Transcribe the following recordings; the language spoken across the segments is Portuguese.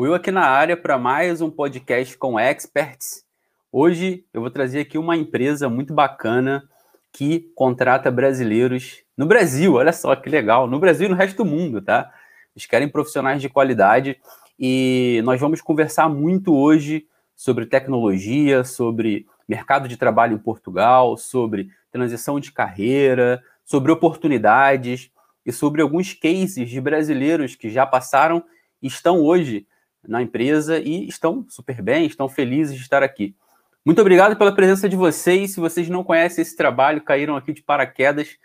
Will aqui na área para mais um podcast com experts. Hoje eu vou trazer aqui uma empresa muito bacana que contrata brasileiros no Brasil. Olha só que legal, no Brasil e no resto do mundo, tá? Eles querem profissionais de qualidade e nós vamos conversar muito hoje sobre tecnologia, sobre mercado de trabalho em Portugal, sobre transição de carreira, sobre oportunidades e sobre alguns cases de brasileiros que já passaram e estão hoje na empresa e estão super bem, estão felizes de estar aqui. Muito obrigado pela presença de vocês. Se vocês não conhecem esse trabalho, caíram aqui de paraquedas.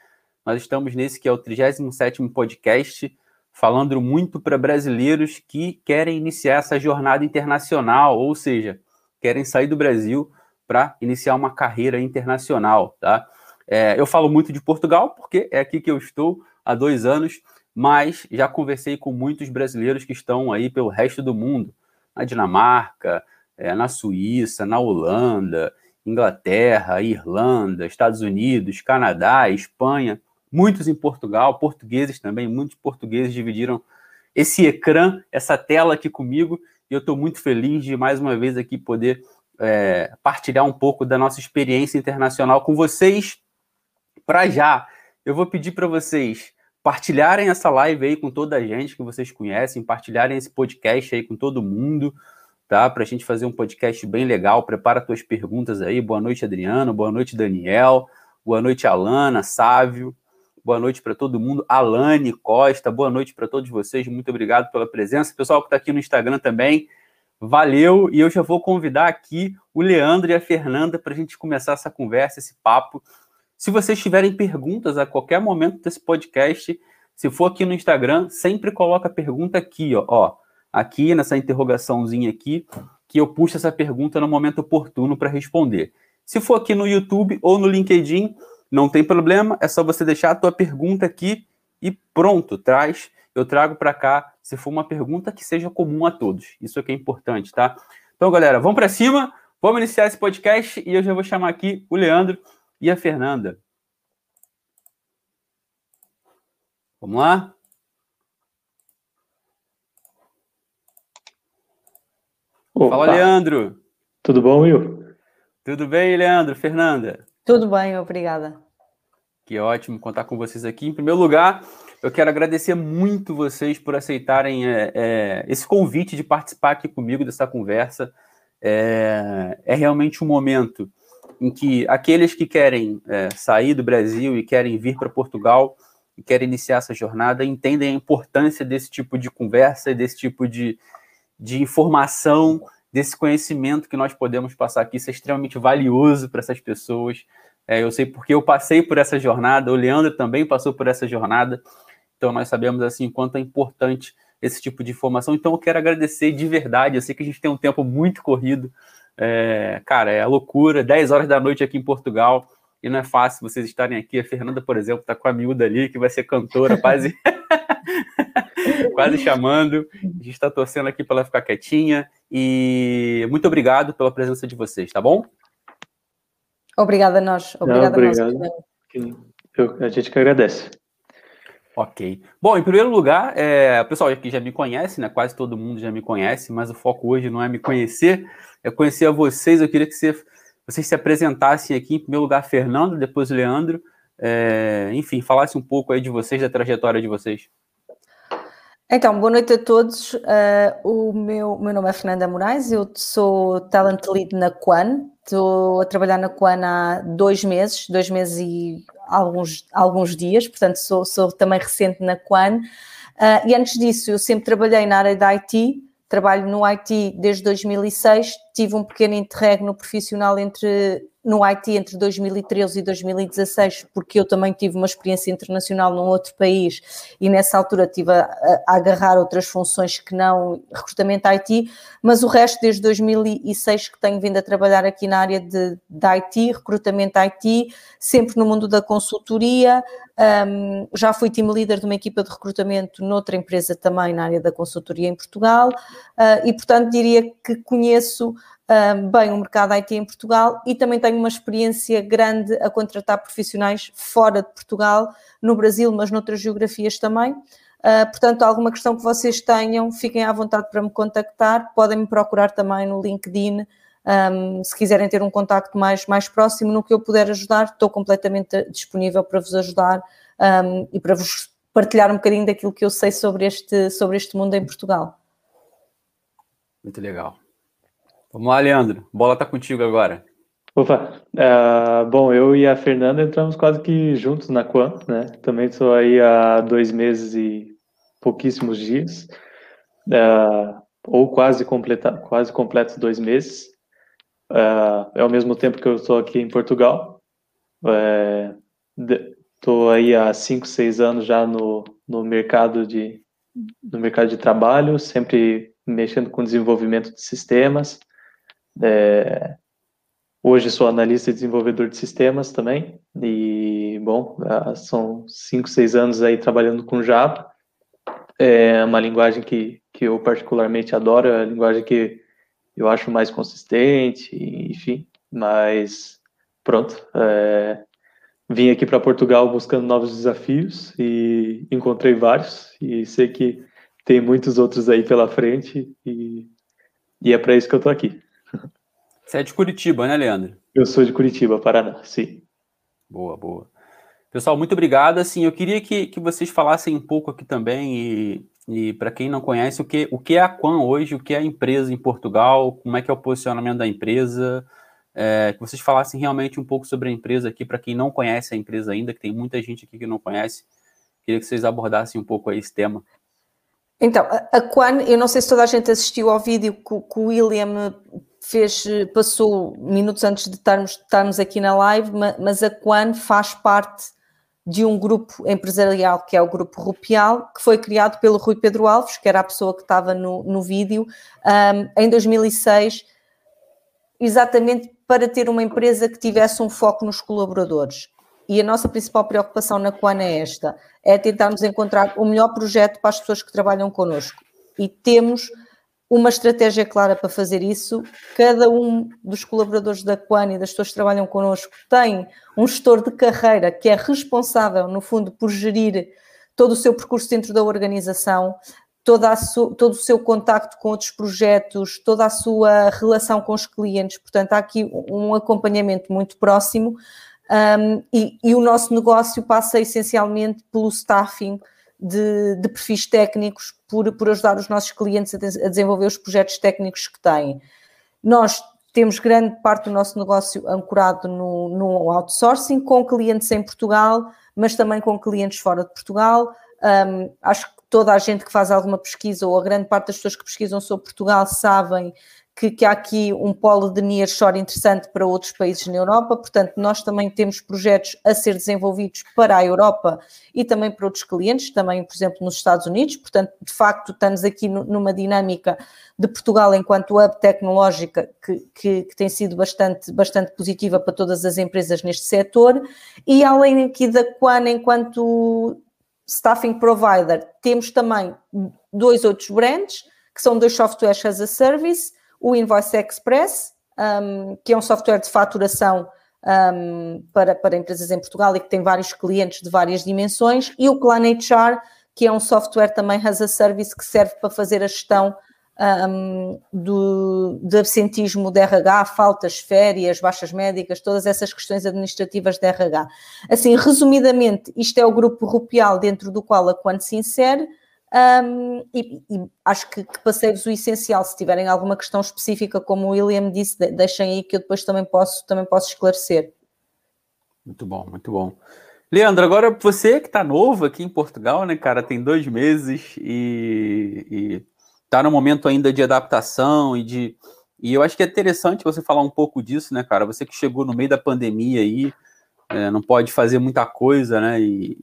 Nós estamos nesse que é o 37º podcast, falando muito para brasileiros que querem iniciar essa jornada internacional, ou seja, querem sair do Brasil para iniciar uma carreira internacional, tá? É, eu falo muito de Portugal porque é aqui que eu estou há dois anos, mas já conversei com muitos brasileiros que estão aí pelo resto do mundo, na Dinamarca, é, na Suíça, na Holanda, Inglaterra, Irlanda, Estados Unidos, Canadá, Espanha, muitos em Portugal, portugueses também, muitos portugueses dividiram esse ecrã, essa tela aqui comigo, e eu estou muito feliz de mais uma vez aqui poder é, partilhar um pouco da nossa experiência internacional com vocês. Para já, eu vou pedir para vocês partilharem essa live aí com toda a gente que vocês conhecem, partilharem esse podcast aí com todo mundo, tá? Para a gente fazer um podcast bem legal. Prepara tuas perguntas aí. Boa noite, Adriano. Boa noite, Daniel. Boa noite, Alana, Sávio. Boa noite para todo mundo. Alane Costa, boa noite para todos vocês. Muito obrigado pela presença. Pessoal que está aqui no Instagram também, valeu. E eu já vou convidar aqui o Leandro e a Fernanda para a gente começar essa conversa, esse papo se vocês tiverem perguntas a qualquer momento desse podcast, se for aqui no Instagram, sempre coloca a pergunta aqui, ó, ó aqui nessa interrogaçãozinha aqui, que eu puxo essa pergunta no momento oportuno para responder. Se for aqui no YouTube ou no LinkedIn, não tem problema, é só você deixar a tua pergunta aqui e pronto, traz, eu trago para cá, se for uma pergunta que seja comum a todos. Isso é que é importante, tá? Então, galera, vamos para cima, vamos iniciar esse podcast e eu já vou chamar aqui o Leandro e a Fernanda. Vamos lá? Opa. Fala, Leandro. Tudo bom, Will? Tudo bem, Leandro? Fernanda? Tudo bem, obrigada. Que ótimo contar com vocês aqui. Em primeiro lugar, eu quero agradecer muito vocês por aceitarem é, é, esse convite de participar aqui comigo dessa conversa. É, é realmente um momento em que aqueles que querem é, sair do Brasil e querem vir para Portugal e querem iniciar essa jornada entendem a importância desse tipo de conversa, desse tipo de, de informação, desse conhecimento que nós podemos passar aqui. Isso é extremamente valioso para essas pessoas. É, eu sei porque eu passei por essa jornada, o Leandro também passou por essa jornada, então nós sabemos assim quanto é importante esse tipo de informação. Então eu quero agradecer de verdade. Eu sei que a gente tem um tempo muito corrido, é, cara, é a loucura, 10 horas da noite aqui em Portugal, e não é fácil vocês estarem aqui. A Fernanda, por exemplo, está com a miúda ali, que vai ser cantora, quase, quase chamando. A gente está torcendo aqui para ela ficar quietinha. E muito obrigado pela presença de vocês, tá bom? Obrigada a nós. Obrigada não, obrigado. a nós. Eu, a gente que agradece. Ok. Bom, em primeiro lugar, é, o pessoal aqui já me conhece, né? Quase todo mundo já me conhece, mas o foco hoje não é me conhecer, é conhecer a vocês. Eu queria que você, vocês se apresentassem aqui, em primeiro lugar, Fernando, depois Leandro. É, enfim, falasse um pouco aí de vocês, da trajetória de vocês. Então, boa noite a todos. Uh, o meu, meu nome é Fernanda Moraes, eu sou Talent Lead na Quan. Estou a trabalhar na Quan há dois meses, dois meses e alguns, alguns dias, portanto sou, sou também recente na Quan. Uh, e antes disso, eu sempre trabalhei na área da IT, trabalho no IT desde 2006, tive um pequeno interregno profissional entre no IT entre 2013 e 2016, porque eu também tive uma experiência internacional num outro país e nessa altura tive a, a agarrar outras funções que não recrutamento IT, mas o resto desde 2006 que tenho vindo a trabalhar aqui na área de, de IT, recrutamento IT, sempre no mundo da consultoria, um, já fui team leader de uma equipa de recrutamento noutra empresa também na área da consultoria em Portugal. Uh, e portanto diria que conheço bem o mercado IT em Portugal e também tenho uma experiência grande a contratar profissionais fora de Portugal, no Brasil, mas noutras geografias também. Uh, portanto, alguma questão que vocês tenham, fiquem à vontade para me contactar. Podem me procurar também no LinkedIn. Um, se quiserem ter um contacto mais, mais próximo, no que eu puder ajudar, estou completamente disponível para vos ajudar um, e para vos partilhar um bocadinho daquilo que eu sei sobre este, sobre este mundo em Portugal. Muito legal. Vamos lá, Leandro. Bola está contigo agora. Opa, uh, bom, eu e a Fernanda entramos quase que juntos na Quan, né? Também estou aí há dois meses e pouquíssimos dias, uh, ou quase completa, quase completos dois meses. Uh, é ao mesmo tempo que eu estou aqui em Portugal. Estou aí há cinco, seis anos já no, no mercado de no mercado de trabalho, sempre mexendo com desenvolvimento de sistemas. É, Hoje sou analista e desenvolvedor de sistemas também, e, bom, são cinco, seis anos aí trabalhando com Java. É uma linguagem que, que eu particularmente adoro, é a linguagem que eu acho mais consistente, enfim, mas pronto. É, vim aqui para Portugal buscando novos desafios e encontrei vários, e sei que tem muitos outros aí pela frente, e, e é para isso que eu estou aqui. Você é de Curitiba, né, Leandro? Eu sou de Curitiba, Paraná, sim. Boa, boa. Pessoal, muito obrigado. Assim, eu queria que, que vocês falassem um pouco aqui também, e, e para quem não conhece, o que, o que é a Quan hoje, o que é a empresa em Portugal, como é que é o posicionamento da empresa, é, que vocês falassem realmente um pouco sobre a empresa aqui, para quem não conhece a empresa ainda, que tem muita gente aqui que não conhece. Queria que vocês abordassem um pouco aí esse tema. Então, a Quan, eu não sei se toda a gente assistiu ao vídeo que, que o William fez, passou minutos antes de estarmos, estarmos aqui na live, mas a Quan faz parte de um grupo empresarial que é o Grupo Rupial, que foi criado pelo Rui Pedro Alves, que era a pessoa que estava no, no vídeo, um, em 2006, exatamente para ter uma empresa que tivesse um foco nos colaboradores. E a nossa principal preocupação na Quan é esta: é tentarmos encontrar o melhor projeto para as pessoas que trabalham connosco. E temos uma estratégia clara para fazer isso. Cada um dos colaboradores da Quan e das pessoas que trabalham connosco tem um gestor de carreira que é responsável, no fundo, por gerir todo o seu percurso dentro da organização, todo o seu contacto com outros projetos, toda a sua relação com os clientes. Portanto, há aqui um acompanhamento muito próximo um, e, e o nosso negócio passa essencialmente pelo staffing de, de perfis técnicos por, por ajudar os nossos clientes a, a desenvolver os projetos técnicos que têm. Nós temos grande parte do nosso negócio ancorado no, no, outsourcing, com clientes em Portugal, mas também com clientes fora de Portugal. Um, acho que toda a gente que faz alguma pesquisa, ou a grande parte das pessoas que pesquisam sobre Portugal, sabem que, que há aqui um polo de nearshore interessante para outros países na Europa, portanto, nós também temos projetos a ser desenvolvidos para a Europa e também para outros clientes, também, por exemplo, nos Estados Unidos, portanto, de facto, estamos aqui numa dinâmica de Portugal enquanto hub tecnológica que, que, que, tem sido bastante, bastante positiva para todas as empresas neste setor, e além aqui da Quan enquanto staffing provider, temos também dois outros brands, que são dois softwares as a service, o Invoice Express, um, que é um software de faturação um, para, para empresas em Portugal e que tem vários clientes de várias dimensões, e o Clan HR, que é um software também as a service que serve para fazer a gestão um, do, de absentismo de RH, faltas, férias, baixas médicas, todas essas questões administrativas de RH. Assim, resumidamente, isto é o grupo rupial dentro do qual a Quant se insere, um, e, e, acho que, que passei-vos o essencial. Se tiverem alguma questão específica, como o William disse, deixem aí que eu depois também posso, também posso esclarecer. Muito bom, muito bom. Leandro, agora você que está novo aqui em Portugal, né, cara, tem dois meses e, está no momento ainda de adaptação e de. E eu acho que é interessante você falar um pouco disso, né, cara? Você que chegou no meio da pandemia aí, é, não pode fazer muita coisa, né? E,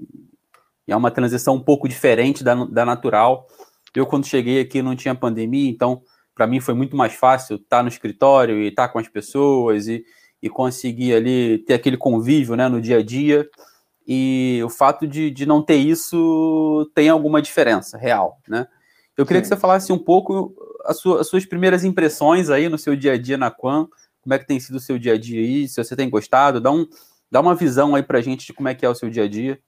é uma transição um pouco diferente da, da natural. Eu, quando cheguei aqui, não tinha pandemia, então, para mim, foi muito mais fácil estar no escritório e estar com as pessoas e, e conseguir ali ter aquele convívio né, no dia a dia. E o fato de, de não ter isso tem alguma diferença real, né? Eu queria Sim. que você falasse um pouco sua, as suas primeiras impressões aí no seu dia a dia na Quan, como é que tem sido o seu dia a dia aí, se você tem gostado, dá, um, dá uma visão aí pra gente de como é que é o seu dia a dia.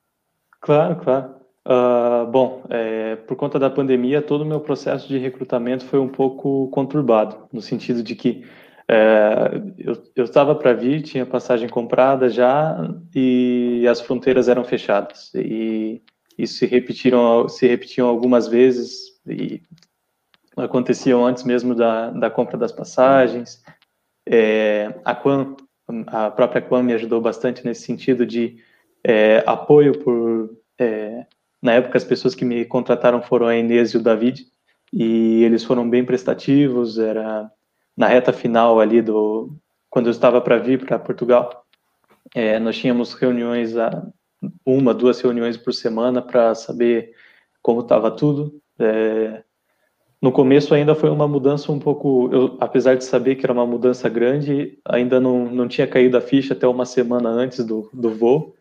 Claro, claro. Uh, bom, é, por conta da pandemia, todo o meu processo de recrutamento foi um pouco conturbado, no sentido de que é, eu estava para vir, tinha passagem comprada já e as fronteiras eram fechadas. E isso se repetiram, se repetiam algumas vezes e aconteciam antes mesmo da, da compra das passagens. É, a Quan, a própria Quan me ajudou bastante nesse sentido de é, apoio por é, na época, as pessoas que me contrataram foram a Inês e o David, e eles foram bem prestativos. Era na reta final ali do. Quando eu estava para vir para Portugal, é, nós tínhamos reuniões, uma, duas reuniões por semana para saber como estava tudo. É, no começo ainda foi uma mudança um pouco, eu, apesar de saber que era uma mudança grande, ainda não, não tinha caído a ficha até uma semana antes do, do voo.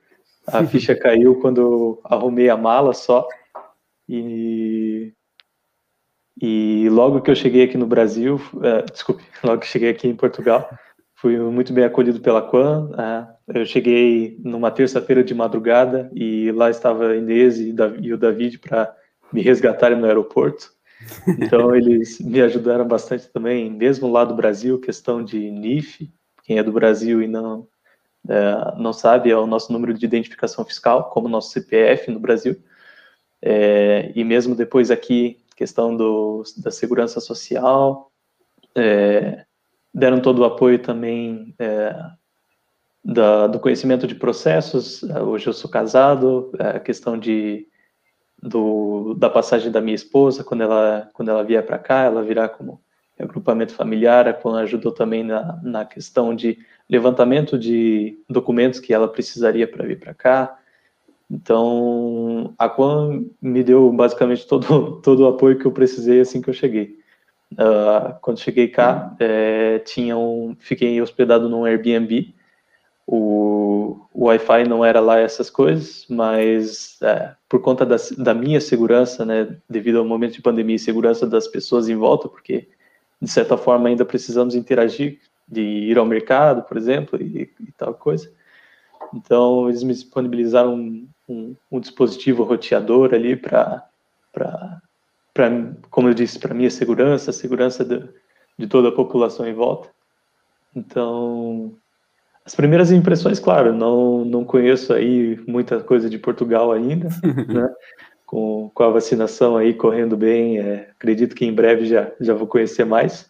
A ficha caiu quando arrumei a mala só. E, e logo que eu cheguei aqui no Brasil, uh, desculpe, logo que cheguei aqui em Portugal, fui muito bem acolhido pela Quan. Uh, eu cheguei numa terça-feira de madrugada e lá estava a Inês e, e o David para me resgatarem no aeroporto. Então eles me ajudaram bastante também, mesmo lá do Brasil, questão de NIF, quem é do Brasil e não é, não sabe, é o nosso número de identificação fiscal, como o nosso CPF no Brasil. É, e mesmo depois aqui, questão do, da segurança social, é, deram todo o apoio também é, da, do conhecimento de processos. Hoje eu sou casado, a questão de do, da passagem da minha esposa, quando ela, quando ela vier para cá, ela virá como agrupamento familiar, a ajudou também na, na questão de levantamento de documentos que ela precisaria para vir para cá. Então, a Quan me deu basicamente todo, todo o apoio que eu precisei assim que eu cheguei. Uh, quando cheguei cá, é, tinha um, fiquei hospedado num Airbnb. O, o Wi-Fi não era lá essas coisas, mas é, por conta da, da minha segurança, né, devido ao momento de pandemia e segurança das pessoas em volta, porque de certa forma ainda precisamos interagir, de ir ao mercado, por exemplo, e, e tal coisa. Então, eles me disponibilizaram um, um, um dispositivo roteador ali para, como eu disse, para minha segurança, a segurança de, de toda a população em volta. Então, as primeiras impressões, claro, não, não conheço aí muita coisa de Portugal ainda, né? com, com a vacinação aí correndo bem, é, acredito que em breve já, já vou conhecer mais.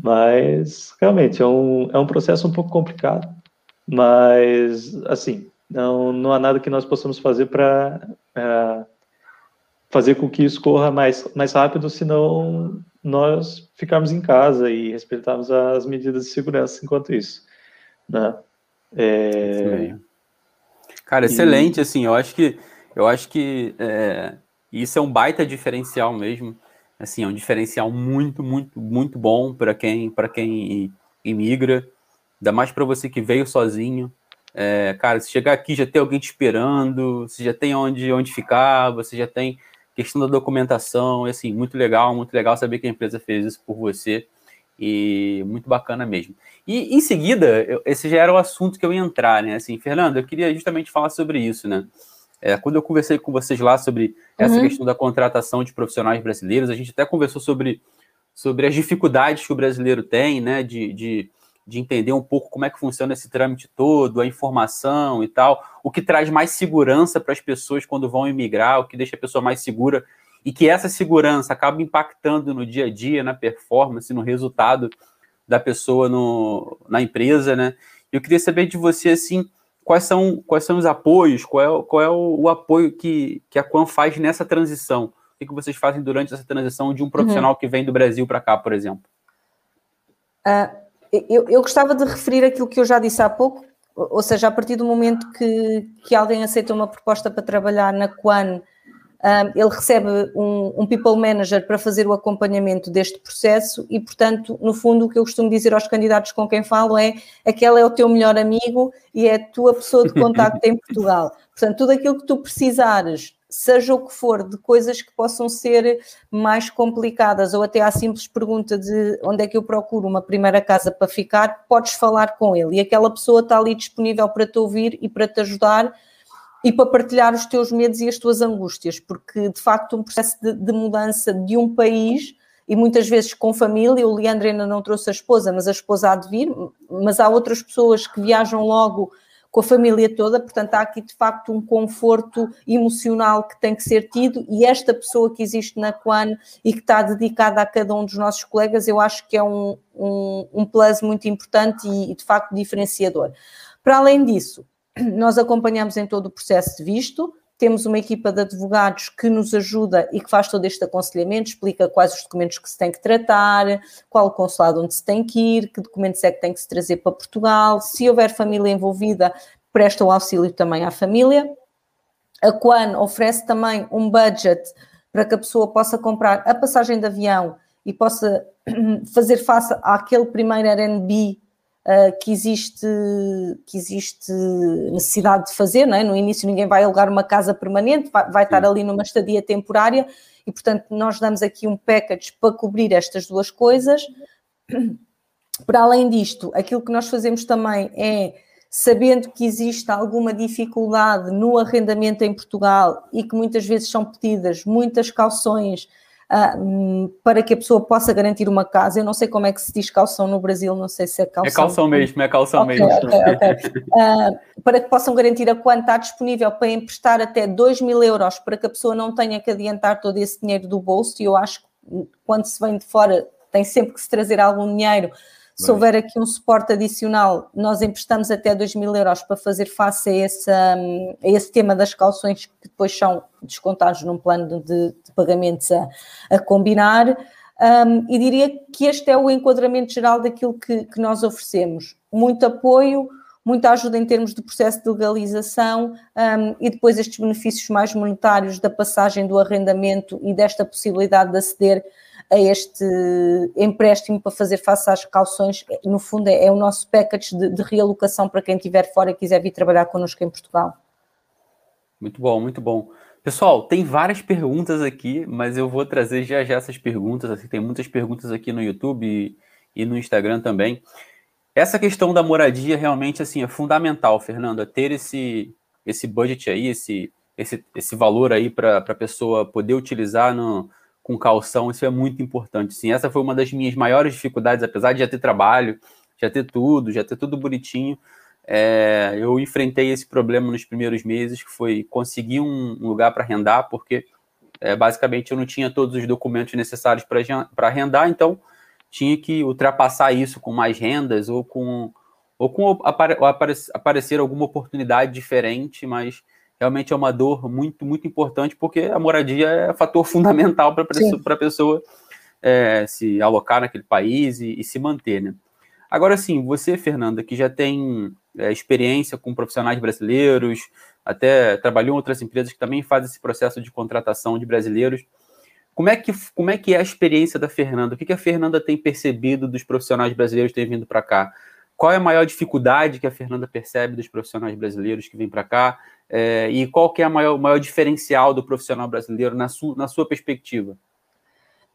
Mas realmente é um, é um processo um pouco complicado, mas assim, não, não há nada que nós possamos fazer para é, fazer com que isso corra mais, mais rápido, senão nós ficarmos em casa e respeitarmos as medidas de segurança enquanto isso. Né? É... Cara, excelente, e... assim, eu acho que eu acho que é, isso é um baita diferencial mesmo. Assim, é um diferencial muito, muito, muito bom para quem, para quem imigra. Ainda mais para você que veio sozinho. É, cara, se chegar aqui já tem alguém te esperando, você já tem onde, onde ficar, você já tem questão da documentação, assim, muito legal, muito legal saber que a empresa fez isso por você e muito bacana mesmo. E em seguida, eu, esse já era o assunto que eu ia entrar, né? Assim, Fernando, eu queria justamente falar sobre isso, né? É, quando eu conversei com vocês lá sobre essa uhum. questão da contratação de profissionais brasileiros, a gente até conversou sobre, sobre as dificuldades que o brasileiro tem, né, de, de, de entender um pouco como é que funciona esse trâmite todo, a informação e tal, o que traz mais segurança para as pessoas quando vão emigrar, o que deixa a pessoa mais segura e que essa segurança acaba impactando no dia a dia, na performance, no resultado da pessoa no, na empresa, né? Eu queria saber de você, assim, quais são, quais são os apoios, qual é, qual é o, o apoio que, que a Quan faz nessa transição? O que, que vocês fazem durante essa transição de um profissional uhum. que vem do Brasil para cá, por exemplo? Uh, eu, eu gostava de referir aquilo que eu já disse há pouco, ou seja, a partir do momento que, que alguém aceita uma proposta para trabalhar na Quan, ele recebe um, um, people manager para fazer o acompanhamento deste processo e, portanto, no fundo, o que eu costumo dizer aos candidatos com quem falo é aquele é o teu melhor amigo e é a tua pessoa de contacto em Portugal. Portanto, tudo aquilo que tu precisares, seja o que for, de coisas que possam ser mais complicadas ou até a simples pergunta de onde é que eu procuro uma primeira casa para ficar, podes falar com ele e aquela pessoa está ali disponível para te ouvir e para te ajudar e para partilhar os teus medos e as tuas angústias, porque de facto um processo de, de mudança de um país e muitas vezes com família, o Leandro ainda não trouxe a esposa, mas a esposa há de vir, mas há outras pessoas que viajam logo com a família toda, portanto há aqui de facto um conforto emocional que tem que ser tido e esta pessoa que existe na Quan e que está dedicada a cada um dos nossos colegas, eu acho que é um, um, um plus muito importante e, e de facto diferenciador. Para além disso, nós acompanhamos em todo o processo de visto, temos uma equipa de advogados que nos ajuda e que faz todo este aconselhamento, explica quais os documentos que se tem que tratar, qual o consulado onde se tem que ir, que documentos é que tem que se trazer para Portugal. Se houver família envolvida, presta o auxílio também à família. A Quan oferece também um budget para que a pessoa possa comprar a passagem de avião e possa fazer face àquele primeiro RNB uh, que, existe, que existe necessidade de fazer, não é? No início ninguém vai alugar uma casa permanente, vai, vai estar ali numa estadia temporária e, portanto, nós damos aqui um package para cobrir estas duas coisas. Para além disto, aquilo que nós fazemos também é sabendo que existe alguma dificuldade no arrendamento em Portugal e que muitas vezes são pedidas muitas cauções uh, para que a pessoa possa garantir uma casa. Eu não sei como é que se diz calção no Brasil, não sei se é calção. É calção mesmo, é calção okay, mesmo. Okay, okay. Uh, para que possam garantir a quanto está disponível para emprestar até 2 mil euros para que a pessoa não tenha que adiantar todo esse dinheiro do bolso. E eu acho que quando se vem de fora tem sempre que se trazer algum dinheiro se houver aqui um suporte adicional, nós emprestamos até 2 mil euros para fazer face a esse, a esse tema das calções que depois são descontados num plano de, de pagamentos a, a combinar. Um, e diria que este é o enquadramento geral daquilo que, que nós oferecemos. Muito apoio, muita ajuda em termos de processo de legalização um, e depois estes benefícios mais monetários da passagem do arrendamento e desta possibilidade de aceder a este empréstimo para fazer face às calções. No fundo, é, é o nosso package de, de realocação para quem estiver fora e quiser vir trabalhar connosco em Portugal. Muito bom, muito bom. Pessoal, tem várias perguntas aqui, mas eu vou trazer já já essas perguntas. Assim, tem muitas perguntas aqui no YouTube e, e no Instagram também. Essa questão da moradia realmente assim é fundamental, Fernando, é ter esse esse budget aí, esse esse, esse valor aí para a pessoa poder utilizar no, com calção, isso é muito importante. Sim, essa foi uma das minhas maiores dificuldades, apesar de já ter trabalho, já ter tudo, já ter tudo bonitinho. É, eu enfrentei esse problema nos primeiros meses, que foi conseguir um lugar para arrendar, porque é, basicamente eu não tinha todos os documentos necessários para arrendar, então tinha que ultrapassar isso com mais rendas ou com, ou com apare, ou aparecer alguma oportunidade diferente, mas realmente é uma dor muito, muito importante, porque a moradia é fator fundamental para a pessoa é, se alocar naquele país e, e, se manter, né? Agora sim, você, Fernanda, que já tem é, experiência com profissionais brasileiros, até trabalhou em outras empresas que também fazem esse processo de contratação de brasileiros. Como é que, como é, que é a experiência da Fernanda? O que, que a Fernanda tem percebido dos profissionais brasileiros que têm vindo para cá? Qual é a maior dificuldade que a Fernanda percebe dos profissionais brasileiros que vêm para cá? É, e qual que é o maior, maior diferencial do profissional brasileiro na, su, na sua perspectiva?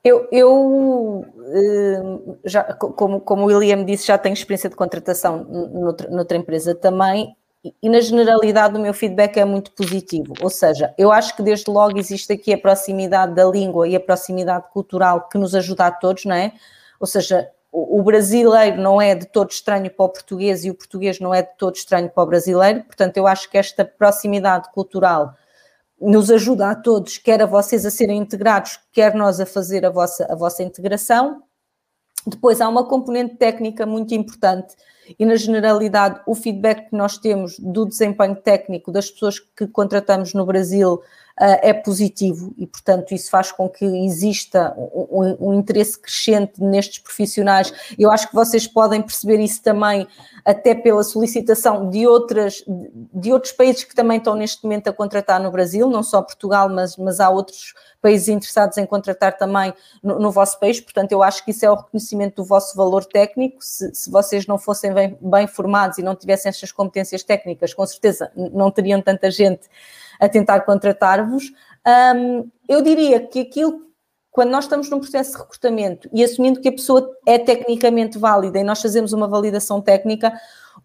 Eu, eu eh, já, como, como o William disse, já tenho experiência de contratação noutra, noutra empresa também, e na generalidade o meu feedback é muito positivo. Ou seja, eu acho que desde logo existe aqui a proximidade da língua e a proximidade cultural que nos ajuda a todos, não é? Ou seja, o brasileiro não é de todo estranho para o português e o português não é de todo estranho para o brasileiro, portanto, eu acho que esta proximidade cultural nos ajuda a todos, quer a vocês a serem integrados, quer nós a fazer a vossa, a vossa integração. Depois há uma componente técnica muito importante e, na generalidade, o feedback que nós temos do desempenho técnico das pessoas que contratamos no Brasil é positivo e, portanto, isso faz com que exista um, um, interesse crescente nestes profissionais. Eu acho que vocês podem perceber isso também, até pela solicitação de, outras, de outros países que também estão neste momento a contratar no Brasil, não só Portugal, mas, mas há outros países interessados em contratar também no, no, vosso país, portanto, eu acho que isso é o reconhecimento do vosso valor técnico. Se, se vocês não fossem bem, bem, formados e não tivessem estas competências técnicas, com certeza não teriam tanta gente a tentar contratar-vos. Um, eu diria que aquilo, quando nós estamos num processo de recrutamento e assumindo que a pessoa é tecnicamente válida e nós fazemos uma validação técnica,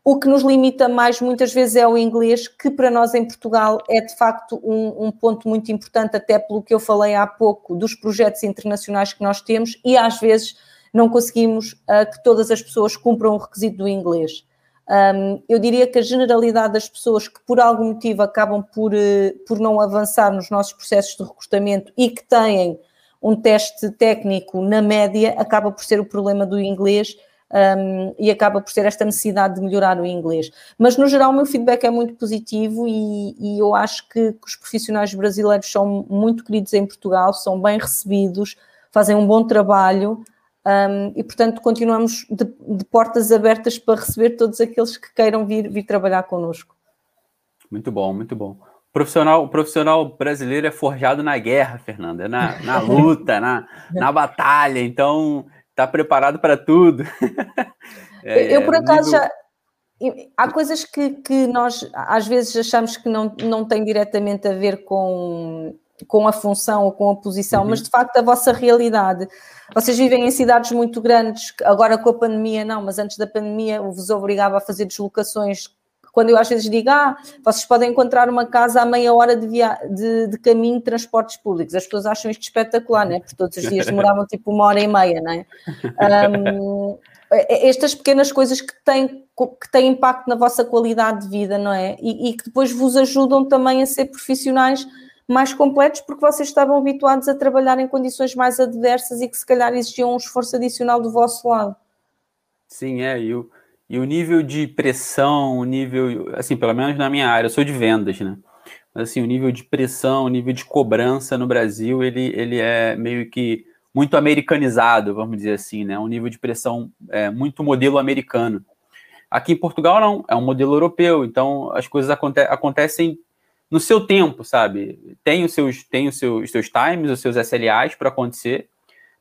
O que nos limita mais muitas vezes é o inglês, que para nós em Portugal é de facto um, um, ponto muito importante, até pelo que eu falei há pouco, dos projetos internacionais que nós temos e às vezes não conseguimos uh, que todas as pessoas cumpram o requisito do inglês. Um, eu diria que a generalidade das pessoas que por algum motivo acabam por, uh, por não avançar nos nossos processos de recrutamento e que têm um teste técnico na média, acaba por ser o problema do inglês um, e acaba por ter esta necessidade de melhorar o inglês. Mas, no geral, o meu feedback é muito positivo e, e eu acho que, que, os profissionais brasileiros são muito queridos em Portugal, são bem recebidos, fazem um bom trabalho um, e, portanto, continuamos de, de, portas abertas para receber todos aqueles que queiram vir, vir trabalhar connosco. Muito bom, muito bom. O profissional, o profissional brasileiro é forjado na guerra, Fernanda, é na, na luta, na, na batalha. Então, está preparado para tudo. é, eu, por acaso, nível... já. Há coisas que, que nós às vezes achamos que não, não têm diretamente a ver com, com a função ou com a posição, uhum. mas de facto a vossa realidade. Vocês vivem em cidades muito grandes, agora com a pandemia não, mas antes da pandemia vos obrigava a fazer deslocações quando eu às vezes digo, ah, vocês podem encontrar uma casa a meia hora de, via... de, de caminho de transportes públicos, as pessoas acham isto espetacular, né? Porque todos os dias demoravam tipo uma hora e meia, né? Um, estas pequenas coisas que têm, que têm impacto na vossa qualidade de vida, não é? E, e que depois vos ajudam também a ser profissionais mais completos porque vocês estavam habituados a trabalhar em condições mais adversas e que se calhar exigiam um esforço adicional do vosso lado. Sim, é, e o, e o nível de pressão, o nível, assim, pelo menos na minha área, eu sou de vendas, né? Mas assim, o nível de pressão, o nível de cobrança no Brasil, ele, ele é meio que muito americanizado, vamos dizer assim, né? Um nível de pressão é, muito modelo americano. Aqui em Portugal não, é um modelo europeu, então as coisas aconte acontecem no seu tempo, sabe? Tem os seus, tem os seus, os seus times, os seus SLAs para acontecer,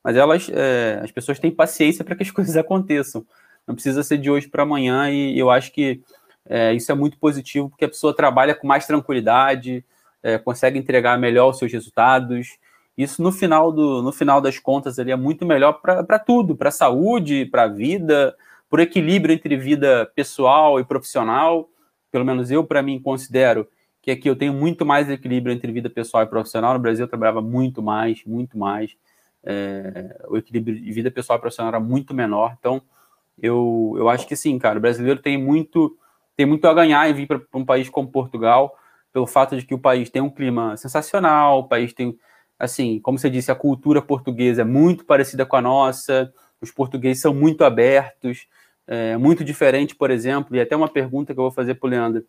mas elas, é, as pessoas têm paciência para que as coisas aconteçam não precisa ser de hoje para amanhã, e eu acho que é, isso é muito positivo, porque a pessoa trabalha com mais tranquilidade, é, consegue entregar melhor os seus resultados. Isso no final, do, no final das contas é muito melhor para tudo, para a saúde, para a vida, por equilíbrio entre vida pessoal e profissional. Pelo menos eu, para mim, considero que aqui eu tenho muito mais equilíbrio entre vida pessoal e profissional. No Brasil eu trabalhava muito mais, muito mais. É, o equilíbrio de vida pessoal e profissional era muito menor. Então, eu, eu acho que sim, cara. O brasileiro tem muito, tem muito a ganhar em vir para um país como Portugal, pelo fato de que o país tem um clima sensacional, o país tem, assim, como você disse, a cultura portuguesa é muito parecida com a nossa, os portugueses são muito abertos, é muito diferente, por exemplo, e até uma pergunta que eu vou fazer para o Leandro.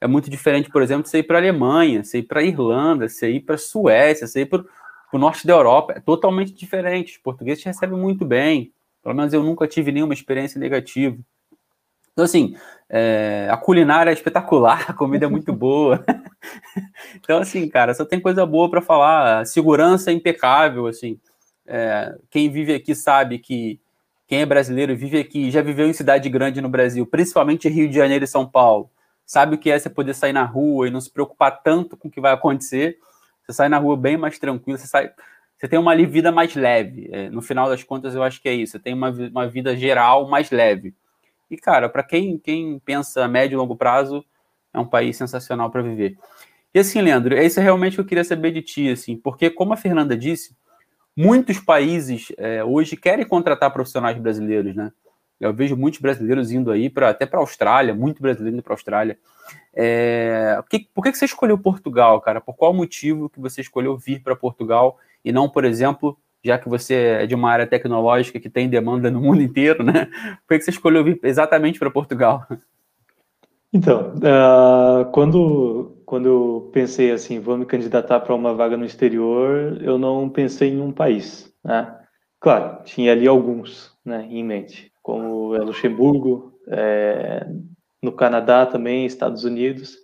É muito diferente, por exemplo, você ir para a Alemanha, você ir para a Irlanda, você ir para a Suécia, você ir para o norte da Europa. É totalmente diferente. Os portugueses recebem muito bem. Pelo menos eu nunca tive nenhuma experiência negativa. Então, assim, é, a culinária é espetacular, a comida é muito boa. então, assim, cara, só tem coisa boa para falar. segurança é impecável, assim. É, quem vive aqui sabe que quem é brasileiro vive aqui, já viveu em cidade grande no Brasil, principalmente Rio de Janeiro e São Paulo, sabe o que é você poder sair na rua e não se preocupar tanto com o que vai acontecer. Você sai na rua bem mais tranquilo, você sai você tem uma vida mais leve. É, no final das contas, eu acho que é isso. Você tem uma, uma vida geral mais leve. E, cara, para quem, quem pensa a médio e longo prazo, é um país sensacional para viver. E assim, Leandro, é isso realmente que eu queria saber de ti, assim, porque, como a Fernanda disse, muitos países é, hoje querem contratar profissionais brasileiros, né? Eu vejo muitos brasileiros indo aí para até para a Austrália, muito brasileiro indo para a Austrália. É, que, por que você escolheu Portugal, cara? Por qual motivo que você escolheu vir para Portugal e não, por exemplo, já que você é de uma área tecnológica que tem demanda no mundo inteiro, né? Por que você escolheu vir exatamente para Portugal? Então, uh, quando, quando eu pensei assim, vou me candidatar para uma vaga no exterior, eu não pensei em um país, né? Claro, tinha ali alguns né, em mente, como é Luxemburgo, é, no Canadá também, Estados Unidos,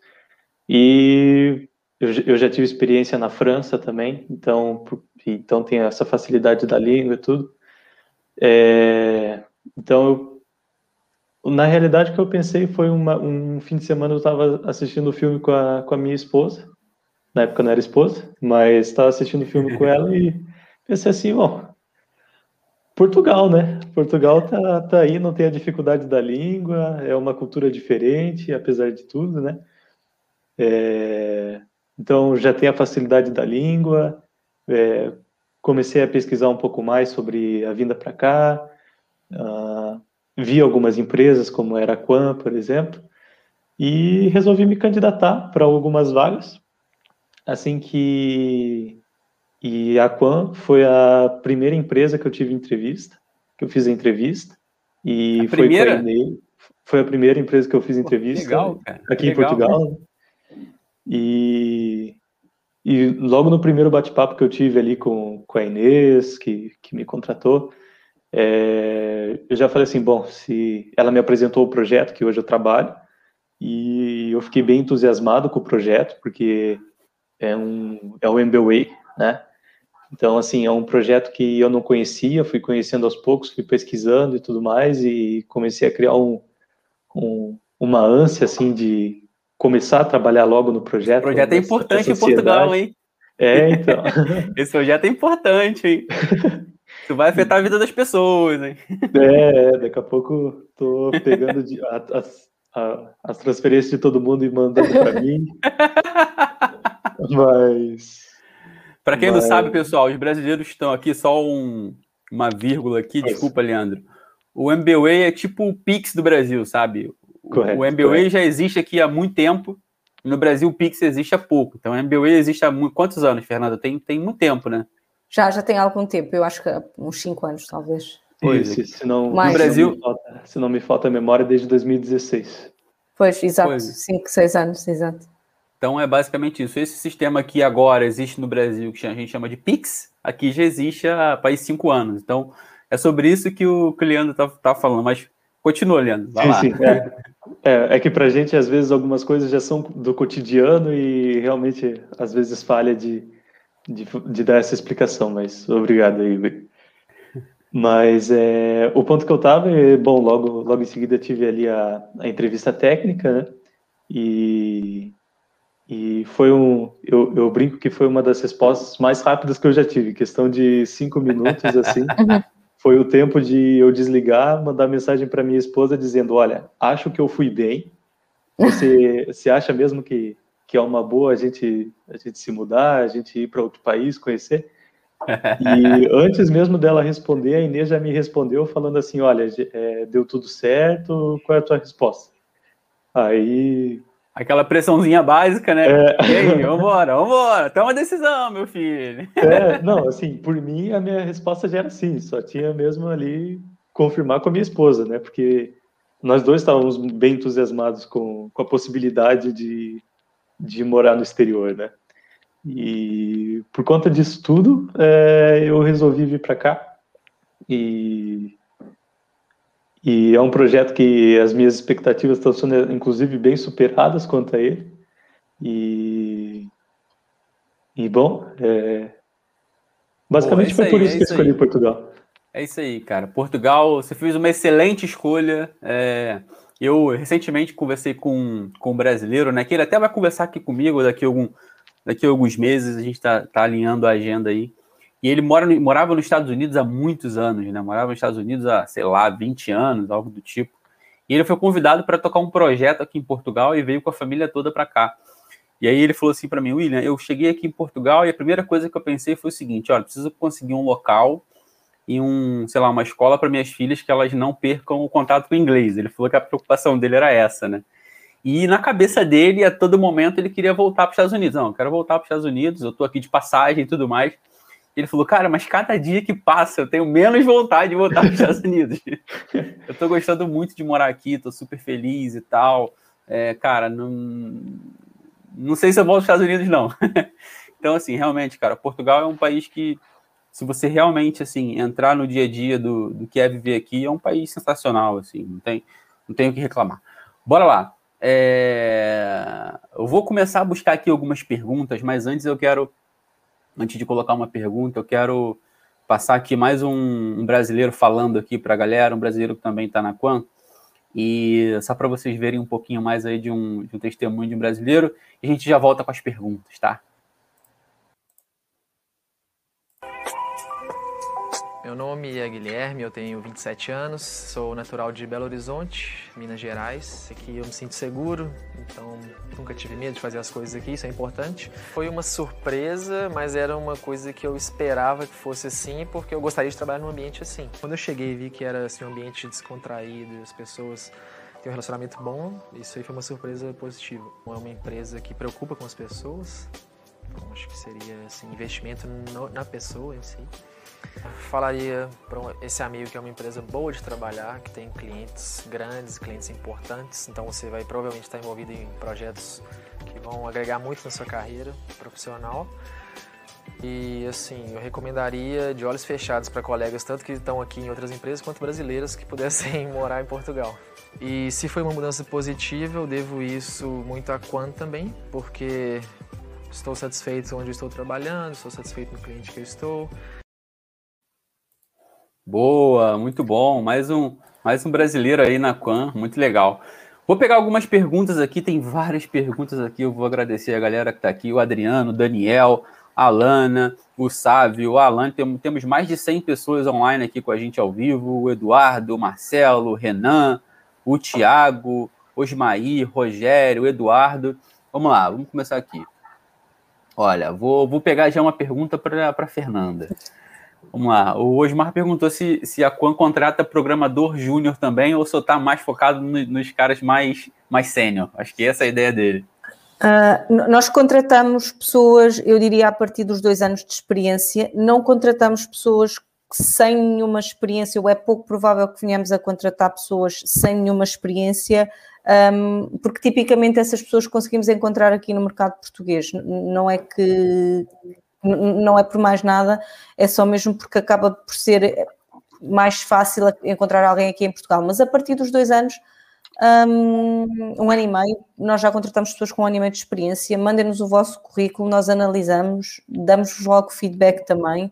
e eu, eu já tive experiência na França também, então, então tem essa facilidade da língua e tudo. É, então, eu, na realidade, o que eu pensei foi uma, um fim de semana eu estava assistindo o filme com a, com a minha esposa, na época não era esposa, mas estava assistindo o filme com ela e pensei assim, bom, Portugal, né? Portugal tá, tá aí, não tem a dificuldade da língua, é uma cultura diferente, apesar de tudo, né? É, então já tem a facilidade da língua. É, comecei a pesquisar um pouco mais sobre a vinda para cá. Uh, vi algumas empresas, como era a Quan, por exemplo, e resolvi me candidatar para algumas vagas. Assim que e a Quan foi a primeira empresa que eu tive entrevista, que eu fiz a entrevista. E a foi primeira? com Foi a primeira empresa que eu fiz entrevista legal, aqui legal, em Portugal. E, e logo no primeiro bate-papo que eu tive ali com, com a Inês, que, que me contratou, é, eu já falei assim, bom, se ela me apresentou o projeto que hoje eu trabalho, e eu fiquei bem entusiasmado com o projeto, porque é um, é o MBWay, né? Então, assim, é um projeto que eu não conhecia, fui conhecendo aos poucos, fui pesquisando e tudo mais, e comecei a criar um, um, uma ânsia, assim, de começar a trabalhar logo no projeto. O projeto é importante em Portugal, hein? É, então. Esse projeto é importante, hein? Isso vai afetar a vida das pessoas, hein? É, daqui a pouco tô pegando de, as, as transferências de todo mundo e mandando para mim. Mas para quem Mas... não sabe, pessoal, os brasileiros estão aqui, só um, uma vírgula aqui, desculpa, Leandro. O MBWay é tipo o Pix do Brasil, sabe? Correto, o MBWay já existe aqui há muito tempo. No Brasil, o Pix existe há pouco. Então, o MBWay existe há muito... quantos anos, Fernanda? Tem, tem muito tempo, né? Já, já tem algum tempo. Eu acho que uns cinco anos, talvez. Pois, Isso, se não, no Brasil... Se não, falta, se não me falta a memória, desde 2016. Pois, exato. Pois. Cinco, seis anos, exato. Então é basicamente isso. Esse sistema aqui agora existe no Brasil, que a gente chama de PIX, aqui já existe há faz cinco anos. Então é sobre isso que o, Leandro está tá falando. Mas continua, Leandro. Vai sim, lá. Sim, é. É, é que para a gente, às vezes, algumas coisas já são do cotidiano e realmente, às vezes, falha de, de, de dar essa explicação, mas obrigado aí, Mas é, o ponto que eu estava, é, bom, logo, logo em seguida tive ali a, a entrevista técnica, né? E e foi um, eu, eu, brinco que foi uma das respostas mais rápidas que eu já tive, questão de cinco minutos, assim. Uhum. foi o tempo de eu desligar, mandar mensagem para minha esposa dizendo: Olha, acho que eu fui bem. Você, você acha mesmo que, que é uma boa a gente, a gente se mudar, a gente ir para outro país, conhecer? E antes mesmo dela responder, a Inês já me respondeu falando assim: Olha, é, deu tudo certo, qual é a tua resposta? Aí Aquela pressãozinha básica, né? É. E aí, vambora, vambora, toma decisão, meu filho. É, não, assim, por mim a minha resposta já era sim, só tinha mesmo ali confirmar com a minha esposa, né? Porque nós dois estávamos bem entusiasmados com, com a possibilidade de, de morar no exterior, né? E por conta disso tudo, é, eu resolvi vir para cá e e é um projeto que as minhas expectativas estão sendo, inclusive, bem superadas quanto a ele. E, e bom, é... basicamente foi por isso é que eu escolhi aí. Portugal. É isso aí, cara. Portugal, você fez uma excelente escolha. É... Eu recentemente conversei com, com um brasileiro, né? Que ele até vai conversar aqui comigo daqui a, algum, daqui a alguns meses. A gente está tá alinhando a agenda aí. E ele mora, morava nos Estados Unidos há muitos anos, né? Morava nos Estados Unidos há, sei lá, 20 anos, algo do tipo. E ele foi convidado para tocar um projeto aqui em Portugal e veio com a família toda para cá. E aí ele falou assim para mim, William, eu cheguei aqui em Portugal e a primeira coisa que eu pensei foi o seguinte, olha, preciso conseguir um local e um, sei lá, uma escola para minhas filhas que elas não percam o contato com o inglês. Ele falou que a preocupação dele era essa, né? E na cabeça dele, a todo momento, ele queria voltar para os Estados Unidos. Não, eu quero voltar para os Estados Unidos, eu estou aqui de passagem e tudo mais. Ele falou, cara, mas cada dia que passa eu tenho menos vontade de voltar para os Estados Unidos. eu estou gostando muito de morar aqui, estou super feliz e tal. É, cara, não, não sei se eu volto para os Estados Unidos, não. então, assim, realmente, cara, Portugal é um país que, se você realmente, assim, entrar no dia a dia do, do que é viver aqui, é um país sensacional, assim, não tem, não tem o que reclamar. Bora lá. É... Eu vou começar a buscar aqui algumas perguntas, mas antes eu quero antes de colocar uma pergunta, eu quero passar aqui mais um, um brasileiro falando aqui para a galera, um brasileiro que também está na Quan, e só para vocês verem um pouquinho mais aí de um, de um testemunho de um brasileiro, e a gente já volta com as perguntas, tá? Meu nome é Guilherme, eu tenho 27 anos, sou natural de Belo Horizonte, Minas Gerais. Aqui eu me sinto seguro, então nunca tive medo de fazer as coisas aqui, isso é importante. Foi uma surpresa, mas era uma coisa que eu esperava que fosse assim, porque eu gostaria de trabalhar num ambiente assim. Quando eu cheguei e vi que era assim, um ambiente descontraído, as pessoas têm um relacionamento bom, isso aí foi uma surpresa positiva. É uma empresa que preocupa com as pessoas, então, acho que seria assim, investimento no, na pessoa em si. Falaria para esse amigo que é uma empresa boa de trabalhar, que tem clientes grandes, clientes importantes, então você vai provavelmente estar envolvido em projetos que vão agregar muito na sua carreira profissional. E assim, eu recomendaria de olhos fechados para colegas, tanto que estão aqui em outras empresas, quanto brasileiras que pudessem morar em Portugal. E se foi uma mudança positiva, eu devo isso muito a Quan também, porque estou satisfeito onde estou trabalhando, estou satisfeito no cliente que eu estou, Boa, muito bom. Mais um, mais um brasileiro aí na Quan, muito legal. Vou pegar algumas perguntas aqui, tem várias perguntas aqui. Eu vou agradecer a galera que está aqui: o Adriano, o Daniel, a Alana, o Sávio, o Alan. Tem, temos mais de 100 pessoas online aqui com a gente ao vivo: o Eduardo, o Marcelo, o Renan, o Tiago, Osmaí, Rogério, o Eduardo. Vamos lá, vamos começar aqui. Olha, vou, vou pegar já uma pergunta para a Fernanda. Vamos lá. O Osmar perguntou se, se a Quan contrata programador júnior também ou só está mais focado no, nos caras mais, mais sênior. Acho que essa é a ideia dele. Uh, nós contratamos pessoas, eu diria, a partir dos dois anos de experiência. Não contratamos pessoas sem nenhuma experiência, ou é pouco provável que venhamos a contratar pessoas sem nenhuma experiência, um, porque tipicamente essas pessoas conseguimos encontrar aqui no mercado português. Não é que não é por mais nada, é só mesmo porque acaba por ser mais fácil encontrar alguém aqui em Portugal. Mas a partir dos dois anos, um, um ano e meio, nós já contratamos pessoas com um ano e meio de experiência, mandem-nos o vosso currículo, nós analisamos, damos-vos logo feedback também.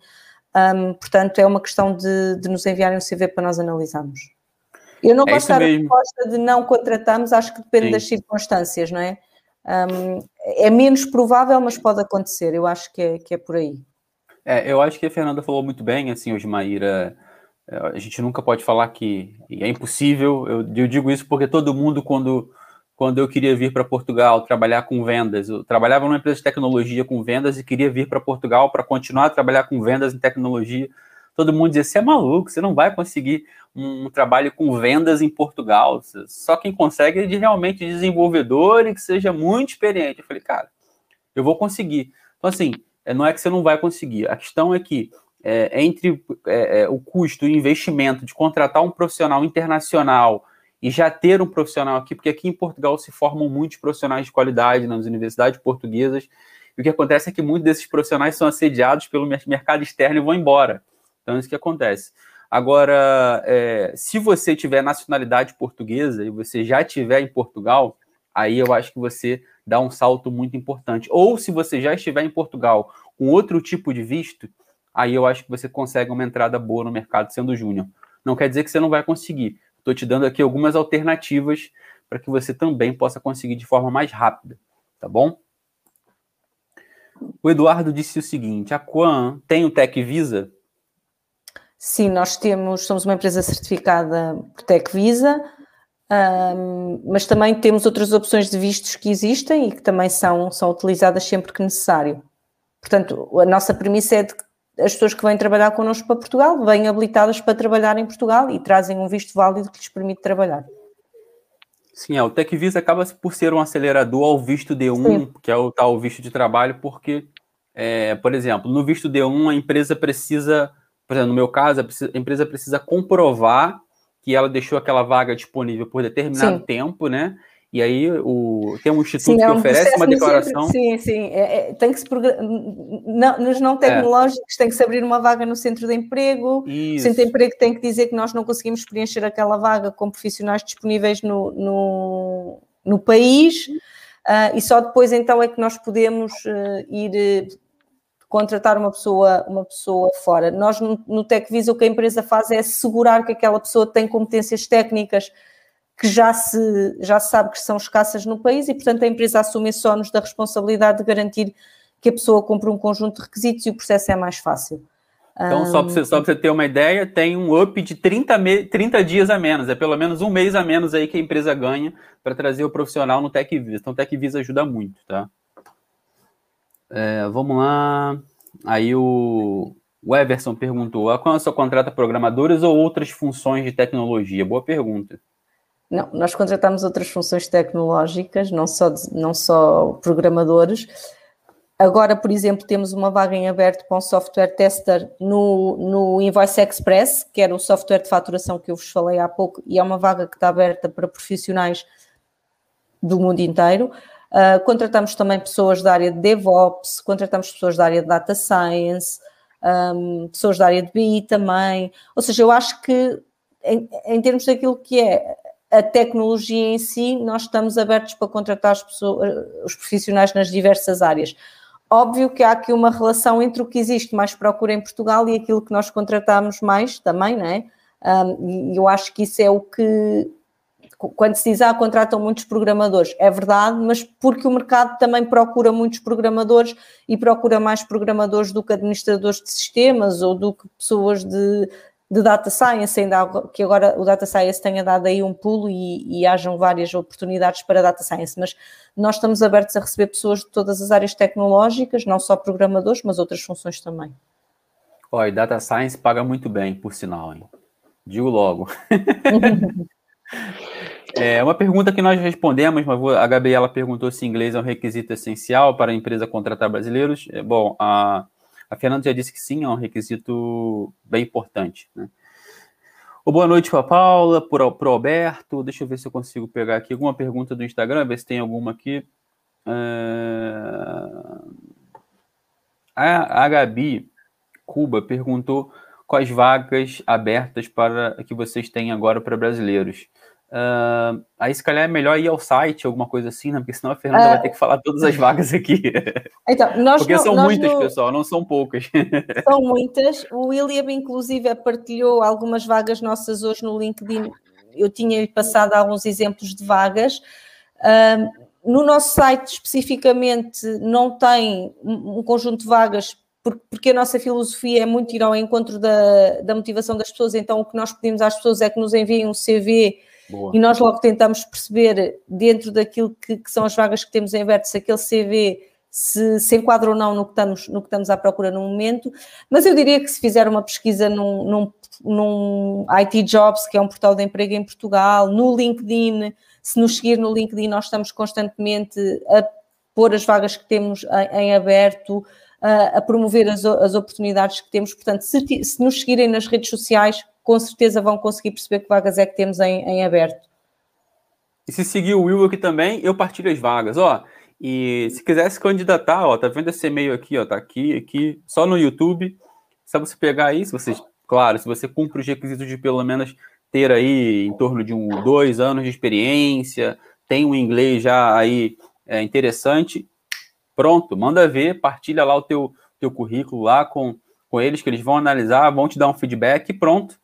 Um, portanto, é uma questão de, de, nos enviarem um CV para nós analisarmos. Eu não é gosto da resposta de não contratamos, acho que depende Sim. das circunstâncias, não é? Um, é menos provável, mas pode acontecer. Eu acho que é, que é por aí. É, eu acho que a Fernanda falou muito bem, assim, hoje, Maíra. É, a gente nunca pode falar que é impossível. Eu, eu digo isso porque todo mundo, quando, quando eu queria vir para Portugal trabalhar com vendas, eu trabalhava numa empresa de tecnologia com vendas e queria vir para Portugal para continuar a trabalhar com vendas em tecnologia todo mundo dizia: você é maluco, você não vai conseguir um, trabalho com vendas em Portugal. Só quem consegue é de realmente desenvolvedor e que seja muito experiente. Eu falei, cara, eu vou conseguir. Então, assim, é, não é que você não vai conseguir. A questão é que é, entre é, é, o custo e o investimento de contratar um profissional internacional e já ter um profissional aqui, porque aqui em Portugal se formam muitos profissionais de qualidade nas universidades portuguesas, e o que acontece é que muitos desses profissionais são assediados pelo mercado externo e vão embora. Então, é isso que acontece. Agora, é, se você tiver nacionalidade portuguesa e você já estiver em Portugal, aí eu acho que você dá um salto muito importante. Ou se você já estiver em Portugal com outro tipo de visto, aí eu acho que você consegue uma entrada boa no mercado sendo júnior. Não quer dizer que você não vai conseguir. Estou te dando aqui algumas alternativas para que você também possa conseguir de forma mais rápida, tá bom? O Eduardo disse o seguinte: a Quan tem o Tech Visa? Sim, nós temos, somos uma empresa certificada por TechVisa, um, mas também temos outras opções de vistos que existem e que também são, são utilizadas sempre que necessário. Portanto, a nossa premissa é de que as pessoas que vêm trabalhar connosco para Portugal vêm habilitadas para trabalhar em Portugal e trazem um visto válido que lhes permite trabalhar. Sim, é, o TechVisa acaba por ser um acelerador ao visto D1, Sim. que é o tal visto de trabalho, porque, é, por exemplo, no visto D1 a empresa precisa por exemplo, no meu caso, a empresa precisa comprovar que ela deixou aquela vaga disponível por determinado sim. tempo, né? E aí o, tem um instituto sim, que é um oferece uma declaração. Sim, sim. É, é, tem que se não, nos não tecnológicos é. tem que se abrir uma vaga no centro de emprego. Isso. O centro de emprego tem que dizer que nós não conseguimos preencher aquela vaga com profissionais disponíveis no, no, no país. Uh, e só depois então é que nós podemos uh, ir contratar uma pessoa, uma pessoa fora. Nós no, TechVisa o que a empresa faz é assegurar que aquela pessoa tem competências técnicas que já se, já se sabe que são escassas no país e, portanto, a empresa assume só nos da responsabilidade de garantir que a pessoa cumpre um conjunto de requisitos e o processo é mais fácil. Então, só para você, você ter uma ideia, tem um up de 30, me, 30 dias a menos, é pelo menos um mês a menos aí que a empresa ganha para trazer o profissional no TechVisa. Então, o TechVisa ajuda muito, tá? É, vamos lá. Aí o, o Everson perguntou: a qual só contrata programadores ou outras funções de tecnologia? Boa pergunta. Não, nós contratamos outras funções tecnológicas, não só, não só programadores. Agora, por exemplo, temos uma vaga em aberto para um software tester no, no Invoice Express, que era o software de faturação que eu vos falei há pouco, e é uma vaga que está aberta para profissionais do mundo inteiro. Uh, contratamos também pessoas da área de DevOps, contratamos pessoas da área de Data Science, um, pessoas da área de BI também. Ou seja, eu acho que em, em termos daquilo que é a tecnologia em si, nós estamos abertos para contratar pessoas, os profissionais nas diversas áreas. Óbvio que há aqui uma relação entre o que existe mais procura em Portugal e aquilo que nós contratamos mais também, não é? Um, e eu acho que isso é o que, quando se diz, ah, contratam muitos programadores, é verdade, mas porque o mercado também procura muitos programadores e procura mais programadores do que administradores de sistemas ou do que pessoas de, de data science, ainda que agora o data science tenha dado aí um pulo e, e hajam várias oportunidades para data science, mas nós estamos abertos a receber pessoas de todas as áreas tecnológicas, não só programadores, mas outras funções também. Olha, data science paga muito bem, por sinal, hein? Digo logo. é uma pergunta que nós respondemos, mas a Gabriela perguntou se inglês é um requisito essencial para a empresa contratar brasileiros. É, bom, a a Fernanda já disse que sim, é um requisito bem importante. Né? O boa noite para a Paula, para o Alberto. Deixa eu ver se eu consigo pegar aqui alguma pergunta do Instagram, ver se tem alguma aqui. Uh... A, a Gabi Cuba perguntou quais vagas abertas para que vocês têm agora para brasileiros. Uh, aí, se calhar, é melhor ir ao site, alguma coisa assim, né? Porque senão a Fernanda uh, vai ter que falar todas as vagas aqui. Então, Porque são muitas, pessoal, não são poucas. São muitas. O William, inclusive, partilhou algumas vagas nossas hoje no LinkedIn. Eu tinha passado alguns exemplos de vagas. Uh, no nosso site, especificamente, não tem um conjunto de vagas porque a nossa filosofia é muito ir ao encontro da, da motivação das pessoas, então o que nós pedimos às pessoas é que nos enviem um CV Boa. E nós logo tentamos perceber, dentro daquilo que, que, são as vagas que temos em aberto, se aquele CV se, se enquadra ou não no que, estamos, no que estamos à procura no momento. Mas eu diria que se fizer uma pesquisa num, num, num IT Jobs, que é um portal de emprego em Portugal, no LinkedIn, se nos seguir no LinkedIn, nós estamos constantemente a pôr as vagas que temos em, em aberto, a, a promover as, as, oportunidades que temos. Portanto, se, se nos seguirem nas redes sociais, com certeza vão conseguir perceber que vagas é que temos em, em aberto. E se seguir o Will aqui também, eu partilho as vagas, ó. E se quiser se candidatar, ó, tá vendo esse e-mail aqui, ó, tá aqui, aqui, só no YouTube. Só você pegar aí, se você, claro, se você cumpre os requisitos de pelo menos ter aí em torno de um dois anos de experiência, tem um inglês já aí é, interessante, pronto, manda ver, partilha lá o teu, teu currículo lá com, com eles, que eles vão analisar, vão te dar um feedback e pronto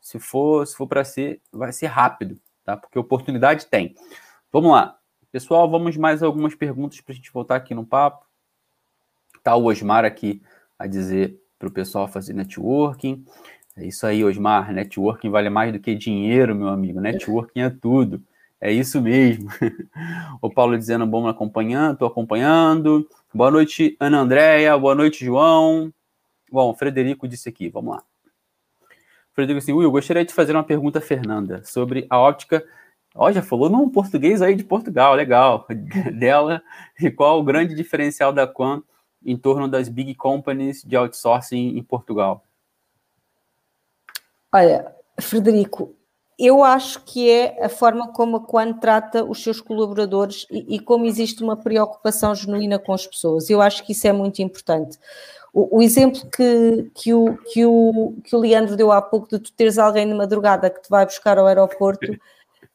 se for, se for para ser, vai ser rápido, tá? Porque oportunidade tem. Vamos lá. Pessoal, vamos mais algumas perguntas para a gente voltar aqui no papo. Tá o Osmar aqui a dizer para o pessoal fazer networking. É isso aí, Osmar. Networking vale mais do que dinheiro, meu amigo. Networking é tudo. É isso mesmo. o Paulo dizendo, bom, acompanhando, estou acompanhando. Boa noite, Ana Andréia. Boa noite, João. Bom, o Frederico disse aqui, vamos lá. Frederico assim, Will, gostaria de fazer uma pergunta Fernanda sobre a óptica. Ó, já falou num português aí de Portugal, legal. Dela, e qual o grande diferencial da Quan em torno das big companies de outsourcing em Portugal? Olha, Frederico, eu acho que é a forma como a Quan trata os seus colaboradores e, e, como existe uma preocupação genuína com as pessoas. Eu acho que isso é muito importante. O, o, exemplo que, que, o, que, o, que o Leandro deu há pouco de tu teres alguém de madrugada que te vai buscar ao aeroporto,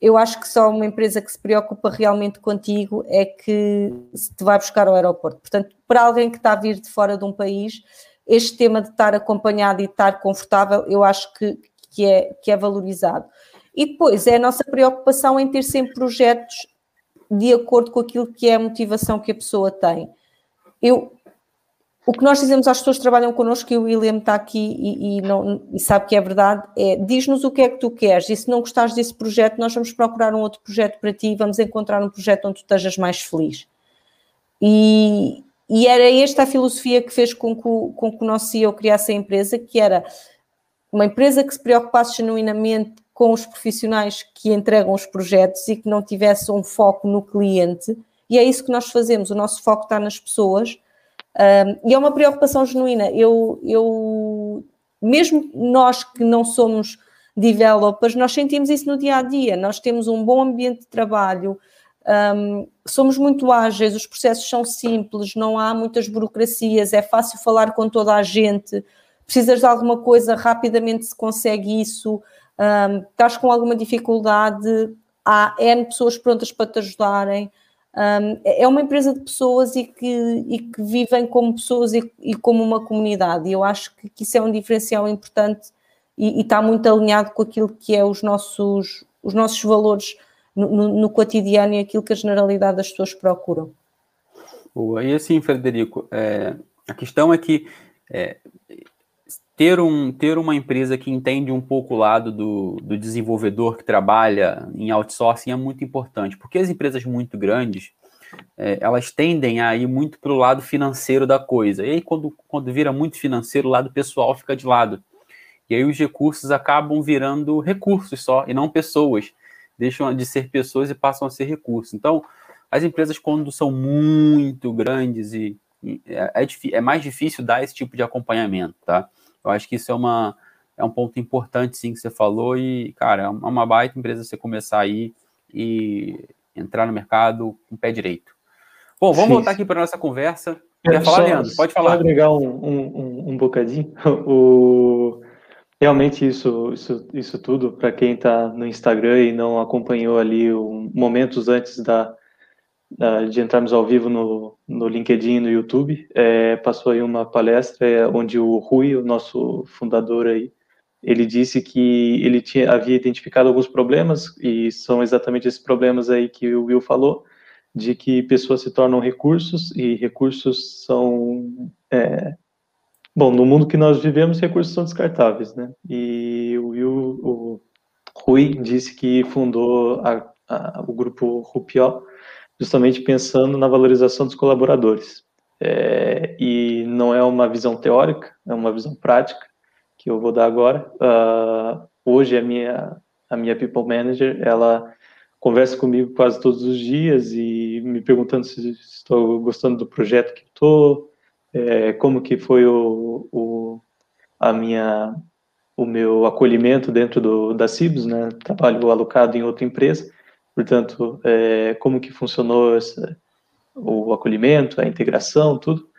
eu acho que só uma empresa que se preocupa realmente contigo é que te vai buscar ao aeroporto. Portanto, para alguém que está a vir de fora de um país, este tema de estar acompanhado e estar confortável, eu acho que, que, é, que é valorizado. E depois é a nossa preocupação em ter sempre projetos de acordo com aquilo que é a motivação que a pessoa tem. Eu, o que nós dizemos às pessoas que trabalham connosco, e o William está aqui e, e, não, e sabe que é verdade, é diz-nos o que é que tu queres, e se não gostares desse projeto, nós vamos procurar um outro projeto para ti e vamos encontrar um projeto onde tu estejas mais feliz. E, e era esta a filosofia que fez com que, com que o nosso CEO criasse a empresa, que era uma empresa que se preocupasse genuinamente com os profissionais que entregam os projetos e que não tivesse um foco no cliente, e é isso que nós fazemos, o nosso foco está nas pessoas, e é uma preocupação genuína. Eu, eu, mesmo nós que não somos developers, nós sentimos isso no dia a dia. Nós temos um bom ambiente de trabalho, um, somos muito ágeis, os processos são simples, não há muitas burocracias, é fácil falar com toda a gente. Precisas de alguma coisa, rapidamente se consegue isso. Um, estás com alguma dificuldade, há N pessoas prontas para te ajudarem. Um, é uma empresa de pessoas e que, e que vivem como pessoas e, e, como uma comunidade. E eu acho que, que isso é um diferencial importante e, e, está muito alinhado com aquilo que é os nossos, os nossos valores no, no, no cotidiano e aquilo que a generalidade das pessoas procuram. Boa. E assim, Frederico, é, a questão é que é, ter, um, ter uma empresa que entende um pouco o lado do, do desenvolvedor que trabalha em outsourcing é muito importante, porque as empresas muito grandes, é, elas tendem a ir muito para o lado financeiro da coisa. E aí, quando, quando vira muito financeiro, o lado pessoal fica de lado. E aí os recursos acabam virando recursos só, e não pessoas. Deixam de ser pessoas e passam a ser recursos. Então, as empresas, quando são muito grandes, e, é, é, é mais difícil dar esse tipo de acompanhamento, tá? Eu acho que isso é, uma, é um ponto importante, sim, que você falou. E, cara, é uma baita empresa você começar aí e entrar no mercado com o pé direito. Bom, vamos sim. voltar aqui para a nossa conversa. Quer falar, só, Leandro? Pode falar. Só agregar um, um, um bocadinho. O... Realmente isso, isso, isso tudo, para quem está no Instagram e não acompanhou ali o, momentos antes da, de entrarmos ao vivo no, no LinkedIn e no YouTube, é, passou aí uma palestra é, onde o Rui, o nosso fundador aí, ele disse que ele tinha, havia identificado alguns problemas, e são exatamente esses problemas aí que o Will falou, de que pessoas se tornam recursos, e recursos são... É, bom, no mundo que nós vivemos, recursos são descartáveis, né? E o Will, o Rui, disse que fundou a, a, o grupo Rupió, justamente pensando na valorização dos colaboradores. É, e não é uma visão teórica, é uma visão prática que eu vou dar agora. Uh, hoje a minha a minha people manager ela conversa comigo quase todos os dias e me perguntando se estou gostando do projeto que estou, é, como que foi o, o, a minha o meu acolhimento dentro do, da Cibos, né? Trabalho alocado em outra empresa portanto, é, como que funcionou essa, o acolhimento, a integração, tudo.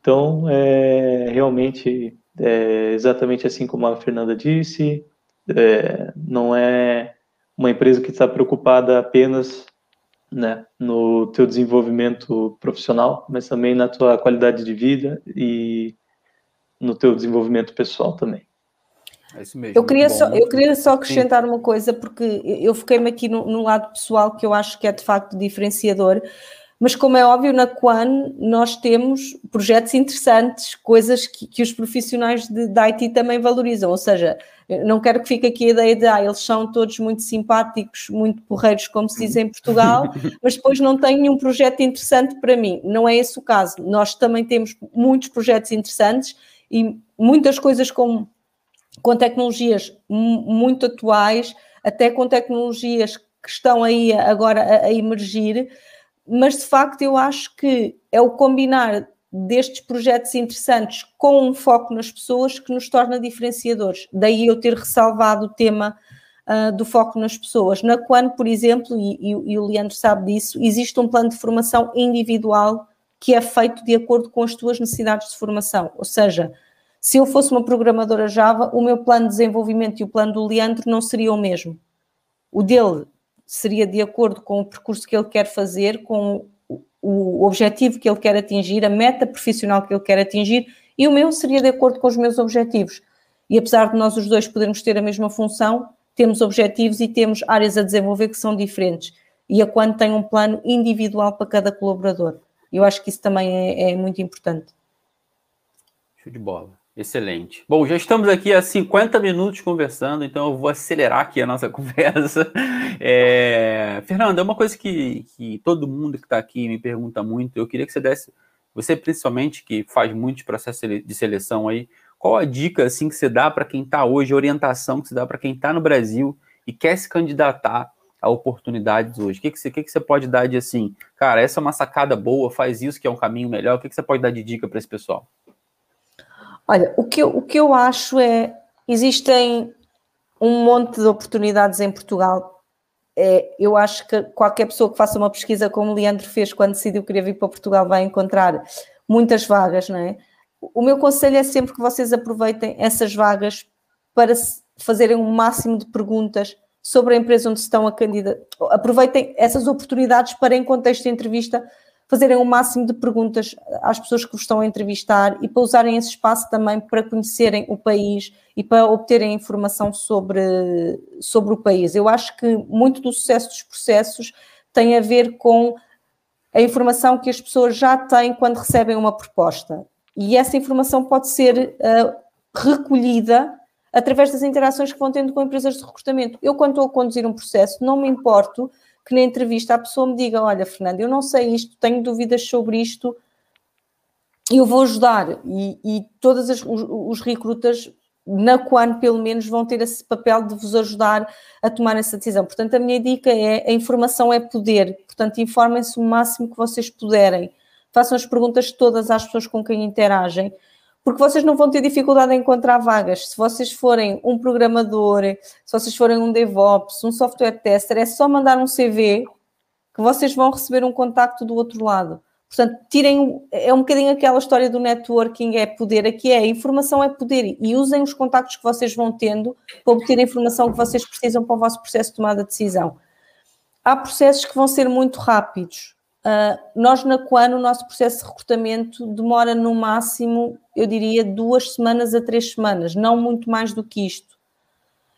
Então, é, realmente, é exatamente assim como a Fernanda disse, é, não é uma empresa que está preocupada apenas né, no teu desenvolvimento profissional, mas também na tua qualidade de vida e no teu desenvolvimento pessoal também. É isso mesmo. Eu queria, só, eu queria só acrescentar Sim. uma coisa, porque eu fiquei-me aqui no, no, lado pessoal, que eu acho que é de facto diferenciador, mas como é óbvio, na Quan nós temos projetos interessantes, coisas que, que os profissionais de, de IT também valorizam, ou seja, não quero que fique aqui a ideia de ah, eles são todos muito simpáticos, muito porreiros, como se diz em Portugal, mas depois não têm nenhum projeto interessante para mim. Não é esse o caso. Nós também temos muitos projetos interessantes e muitas coisas como com tecnologias muito atuais, até com tecnologias que estão aí agora a, a emergir, mas de facto eu acho que é o combinar destes projetos interessantes com um foco nas pessoas que nos torna diferenciadores. Daí eu ter ressalvado o tema uh, do foco nas pessoas. Na Quan, por exemplo, e, e, e, o Leandro sabe disso, existe um plano de formação individual que é feito de acordo com as tuas necessidades de formação. Ou seja, se eu fosse uma programadora Java, o meu plano de desenvolvimento e o plano do Leandro não seriam o mesmo. O dele seria de acordo com o percurso que ele quer fazer, com o objetivo que ele quer atingir, a meta profissional que ele quer atingir, e o meu seria de acordo com os meus objetivos. E apesar de nós os dois podermos ter a mesma função, temos objetivos e temos áreas a desenvolver que são diferentes. E a quando tem um plano individual para cada colaborador. Eu acho que isso também é, é muito importante. Show de bola. Excelente. Bom, já estamos aqui há 50 minutos conversando, então eu vou acelerar aqui a nossa conversa. É... Fernanda, é uma coisa que, que todo mundo que está aqui me pergunta muito, eu queria que você desse, você principalmente que faz muitos processos de seleção aí, qual a dica assim que você dá para quem está hoje, orientação que você dá para quem está no Brasil e quer se candidatar a oportunidades hoje? O que, que, você, que, que você pode dar de assim, cara, essa é uma sacada boa, faz isso que é um caminho melhor, o que, que você pode dar de dica para esse pessoal? Olha, o que, eu, o que eu acho é, existem um monte de oportunidades em Portugal. É, eu acho que qualquer pessoa que faça uma pesquisa como o Leandro fez quando decidiu que queria vir para Portugal vai encontrar muitas vagas, não é? O meu conselho é sempre que vocês aproveitem essas vagas para fazerem o um máximo de perguntas sobre a empresa onde estão a candidatar. Aproveitem essas oportunidades para, em contexto de entrevista, fazerem o máximo de perguntas às pessoas que vos estão a entrevistar e para usarem esse espaço também para conhecerem o país e para obterem informação sobre, sobre o país. Eu acho que muito do sucesso dos processos tem a ver com a informação que as pessoas já têm quando recebem uma proposta. E essa informação pode ser uh, recolhida através das interações que vão tendo com empresas de recrutamento. Eu, quando estou a conduzir um processo, não me importo que na entrevista a pessoa me diga: Olha, Fernando, eu não sei isto, tenho dúvidas sobre isto, eu vou ajudar. E, e todos os, os recrutas na Quan, pelo menos, vão ter esse papel de vos ajudar a tomar essa decisão. Portanto, a minha dica é: a informação é poder, portanto, informem-se o máximo que vocês puderem. Façam as perguntas todas às pessoas com quem interagem porque vocês não vão ter dificuldade em encontrar vagas. Se vocês forem um programador, se vocês forem um DevOps, um software tester, é só mandar um CV que vocês vão receber um contacto do outro lado. Portanto, tirem, é um bocadinho aquela história do networking, é poder, aqui é, informação é poder, e usem os contactos que vocês vão tendo para obter a informação que vocês precisam para o vosso processo de tomada de decisão. Há processos que vão ser muito rápidos, Uh, nós na Quan, o nosso processo de recrutamento demora no máximo, eu diria, duas semanas a três semanas, não muito mais do que isto.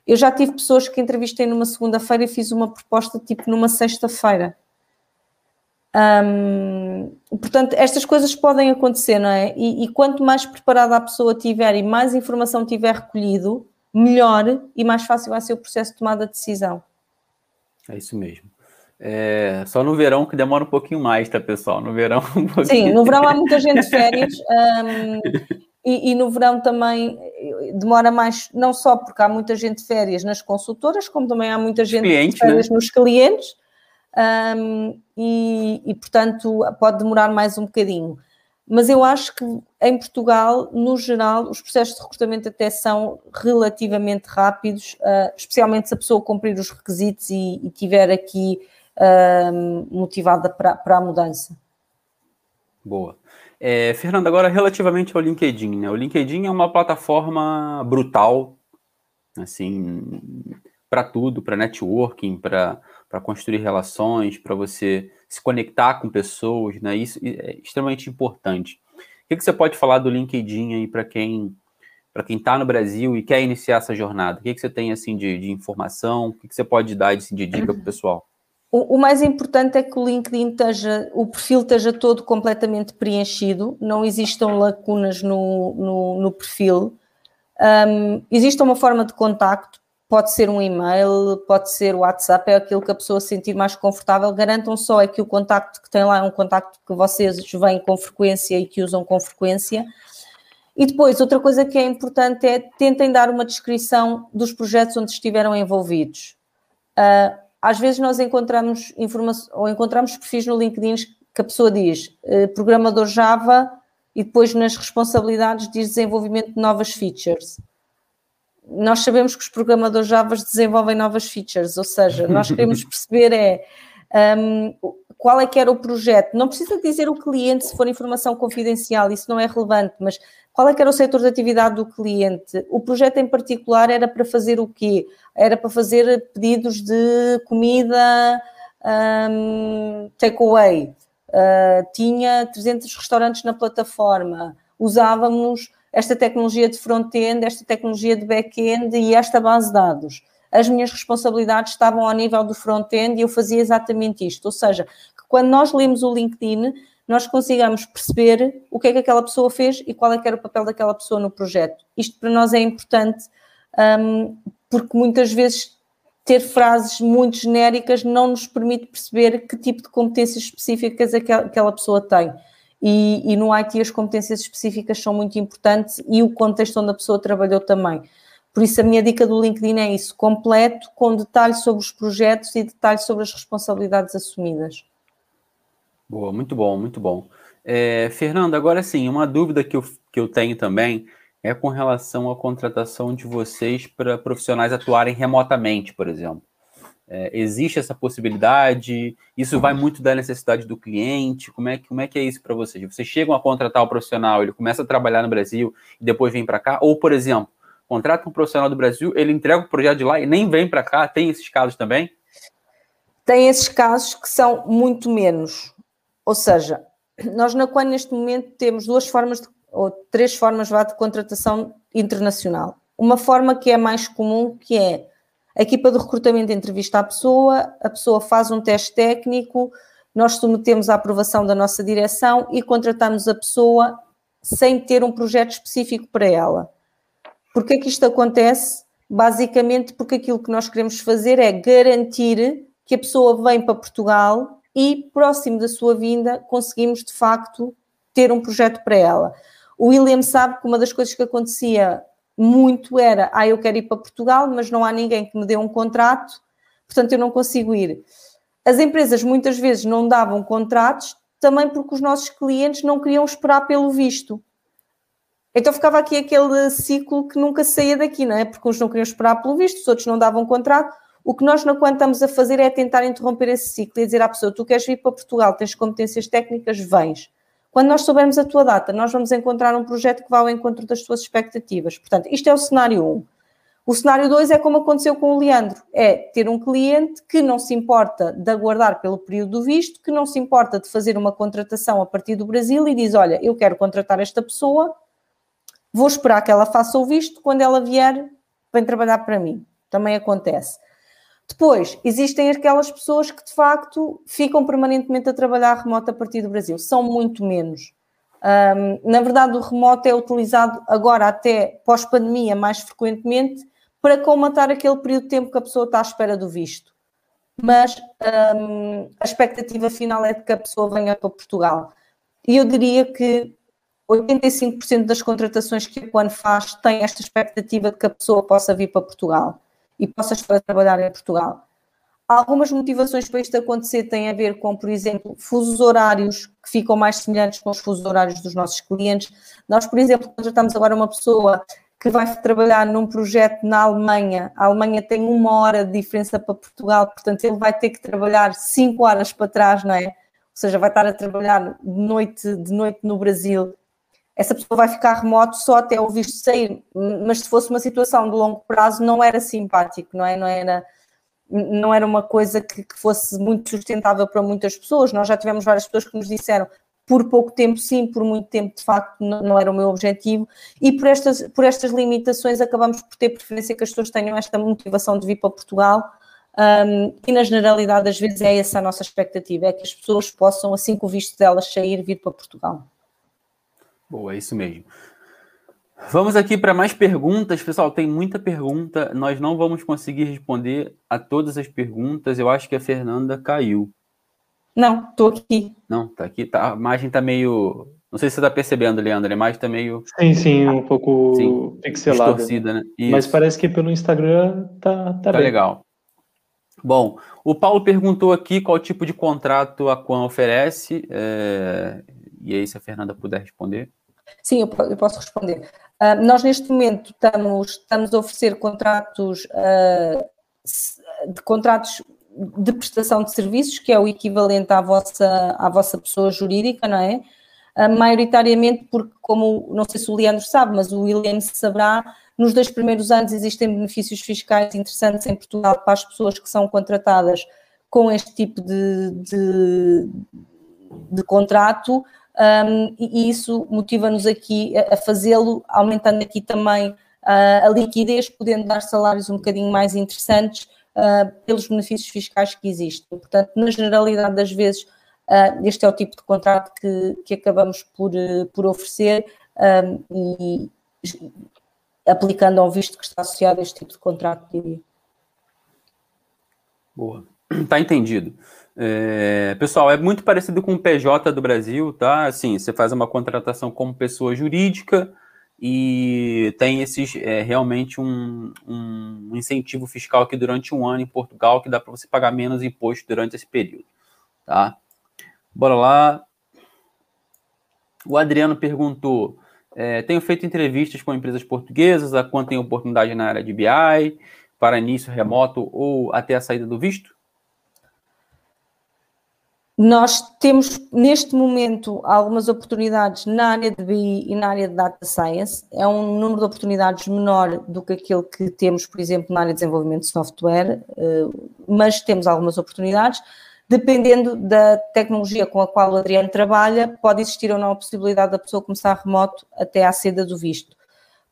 Eu já tive pessoas que entrevistei numa segunda-feira e fiz uma proposta tipo numa sexta-feira. Portanto, estas coisas podem acontecer, não é? E, e, quanto mais preparada a pessoa tiver e mais informação tiver recolhido, melhor e mais fácil vai ser o processo de tomada de decisão. É isso mesmo. É, só no verão que demora um pouquinho mais, tá, pessoal? No verão. Um Sim, no verão há muita gente de férias um, e, e, no verão também demora mais, não só porque há muita gente de férias nas consultoras, como também há muita gente clientes, de férias né? nos clientes um, e, e, portanto, pode demorar mais um bocadinho. Mas eu acho que em Portugal, no geral, os processos de recrutamento até são relativamente rápidos, uh, especialmente se a pessoa cumprir os requisitos e, e tiver aqui motivada para, para a mudança. Boa. É, Fernando, agora relativamente ao LinkedIn, né? O LinkedIn é uma plataforma brutal, assim, para tudo, para networking, para construir relações, para você se conectar com pessoas, né? Isso é extremamente importante. O que, que você pode falar do LinkedIn aí para quem para quem está no Brasil e quer iniciar essa jornada? O que, que você tem assim de, de informação? O que, que você pode dar de, de dica para o pessoal? O, o, mais importante é que o LinkedIn esteja, o perfil esteja todo completamente preenchido, não existam lacunas no, no, no perfil. Um, existe uma forma de contacto, pode ser um e-mail, pode ser o WhatsApp, é aquilo que a pessoa se sentir mais confortável. Garantam só é que o contacto que tem lá é um contacto que vocês vêm com frequência e que usam com frequência. E depois, outra coisa que é importante é tentem dar uma descrição dos projetos onde estiveram envolvidos. Uh, às vezes nós encontramos informação ou encontramos perfis no LinkedIn que a pessoa diz eh, programador Java e depois nas responsabilidades diz desenvolvimento de novas features. Nós sabemos que os programadores Java desenvolvem novas features, ou seja, nós queremos perceber é um, qual é que era o projeto. Não precisa dizer o cliente se for informação confidencial, isso não é relevante, mas qual é que era o setor de atividade do cliente? O projeto em particular era para fazer o quê? Era para fazer pedidos de comida um, takeaway. Uh, tinha 300 restaurantes na plataforma. Usávamos esta tecnologia de front-end, esta tecnologia de back-end e esta base de dados. As minhas responsabilidades estavam ao nível do front-end e eu fazia exatamente isto. Ou seja, quando nós lemos o LinkedIn, nós consigamos perceber o que é que aquela pessoa fez e qual é que era o papel daquela pessoa no projeto. Isto para nós é importante um, porque muitas vezes ter frases muito genéricas não nos permite perceber que tipo de competências específicas aquela pessoa tem. E, e, no IT as competências específicas são muito importantes e o contexto onde a pessoa trabalhou também. Por isso a minha dica do LinkedIn é isso, completo, com detalhes sobre os projetos e detalhes sobre as responsabilidades assumidas. Boa, muito bom, muito bom. É, Fernando, agora sim, uma dúvida que eu, que eu tenho também é com relação à contratação de vocês para profissionais atuarem remotamente, por exemplo. É, existe essa possibilidade? Isso vai muito da necessidade do cliente? Como é, como é que é isso para vocês? Vocês chegam a contratar o profissional, ele começa a trabalhar no Brasil e depois vem para cá? Ou, por exemplo, contrata um profissional do Brasil, ele entrega o projeto de lá e nem vem para cá? Tem esses casos também? Tem esses casos que são muito menos. Ou seja, nós na Quan neste momento temos duas formas de, ou três formas de contratação internacional. Uma forma que é mais comum, que é a equipa de recrutamento entrevista a pessoa, a pessoa faz um teste técnico, nós submetemos à aprovação da nossa direção e contratamos a pessoa sem ter um projeto específico para ela. Porquê que isto acontece? Basicamente porque aquilo que nós queremos fazer é garantir que a pessoa vem para Portugal e, próximo da sua vinda, conseguimos de facto ter um projeto para ela. O William sabe que uma das coisas que acontecia muito era, ah, eu quero ir para Portugal, mas não há ninguém que me dê um contrato, portanto eu não consigo ir. As empresas muitas vezes não davam contratos também porque os nossos clientes não queriam esperar pelo visto. Então ficava aqui aquele ciclo que nunca saía daqui, não é? Porque uns não queriam esperar pelo visto, os outros não davam contrato. O que nós, na estamos a fazer é tentar interromper esse ciclo e dizer à pessoa: tu queres vir para Portugal, tens competências técnicas, vens. Quando nós soubermos a tua data, nós vamos encontrar um projeto que vá ao encontro das tuas expectativas. Portanto, isto é o cenário 1. O cenário 2 é como aconteceu com o Leandro: é ter um cliente que não se importa de aguardar pelo período do visto, que não se importa de fazer uma contratação a partir do Brasil e diz: Olha, eu quero contratar esta pessoa, vou esperar que ela faça o visto, quando ela vier, vem trabalhar para mim. Também acontece. Depois, existem aquelas pessoas que de facto ficam permanentemente a trabalhar remoto a partir do Brasil. São muito menos. Um, na verdade, o remoto é utilizado agora, até pós-pandemia, mais frequentemente, para comatar aquele período de tempo que a pessoa está à espera do visto. Mas um, a expectativa final é de que a pessoa venha para Portugal. E eu diria que 85% das contratações que a Quan faz têm esta expectativa de que a pessoa possa vir para Portugal e possa estar a trabalhar em Portugal. Algumas motivações para isto acontecer têm a ver com, por exemplo, fusos horários que ficam mais semelhantes com os fusos horários dos nossos clientes. Nós, por exemplo, contratamos agora uma pessoa que vai trabalhar num projeto na Alemanha. A Alemanha tem uma hora de diferença para Portugal, portanto, ele vai ter que trabalhar cinco horas para trás, não é? Ou seja, vai estar a trabalhar de noite, de noite no Brasil essa pessoa vai ficar remoto só até o visto sair, mas se fosse uma situação de longo prazo não era simpático, não é? Não era, não era uma coisa que, que fosse muito sustentável para muitas pessoas. Nós já tivemos várias pessoas que nos disseram por pouco tempo sim, por muito tempo de facto não, não, era o meu objetivo e por estas, por estas limitações acabamos por ter preferência que as pessoas tenham esta motivação de vir para Portugal um, e na generalidade às vezes é essa a nossa expectativa, é que as pessoas possam assim que o visto delas sair, vir para Portugal. Boa, é isso mesmo. Vamos aqui para mais perguntas. Pessoal, tem muita pergunta. Nós não vamos conseguir responder a todas as perguntas. Eu acho que a Fernanda caiu. Não, estou aqui. Não, tá aqui. Tá, a imagem tá meio. Não sei se você está percebendo, Leandro. A imagem tá meio. Sim, sim, um pouco sim, pixelada. Distorcida, né? Mas parece que pelo Instagram tá, tá, tá bem. legal. Bom, o Paulo perguntou aqui qual tipo de contrato a Quan oferece. É... E aí, se a Fernanda puder responder. Sim, eu, eu posso responder. Uh, nós, neste momento, estamos, estamos a oferecer contratos, uh, de contratos de prestação de serviços, que é o equivalente à vossa, à vossa pessoa jurídica, não é? Uh, maioritariamente porque, como não sei se o Leandro sabe, mas o William saberá, nos dois primeiros anos existem benefícios fiscais interessantes em Portugal para as pessoas que são contratadas com este tipo de, de, de contrato, um, e isso motiva-nos aqui a, fazê-lo, aumentando aqui também uh, a liquidez, podendo dar salários um bocadinho mais interessantes uh, pelos benefícios fiscais que existem. Portanto, na generalidade das vezes, Uh, este é o tipo de contrato que, que acabamos por, por oferecer um, e aplicando ao visto que está associado a este tipo de contrato, diria. Boa. Tá entendido. É, pessoal, é muito parecido com o PJ do Brasil, tá? Assim, você faz uma contratação como pessoa jurídica e tem esses é, realmente um, um, incentivo fiscal aqui durante um ano em Portugal que dá para você pagar menos imposto durante esse período, tá? Bora lá. O Adriano perguntou: é, tenho feito entrevistas com empresas portuguesas, a quanto tem oportunidade na área de BI, para início remoto ou até a saída do visto? Nós temos, neste momento, algumas oportunidades na área de BI e na área de Data Science. É um número de oportunidades menor do que aquele que temos, por exemplo, na área de desenvolvimento de software, eh, mas temos algumas oportunidades. Dependendo da tecnologia com a qual o Adriano trabalha, pode existir ou não a possibilidade da pessoa começar remoto até à seda do visto.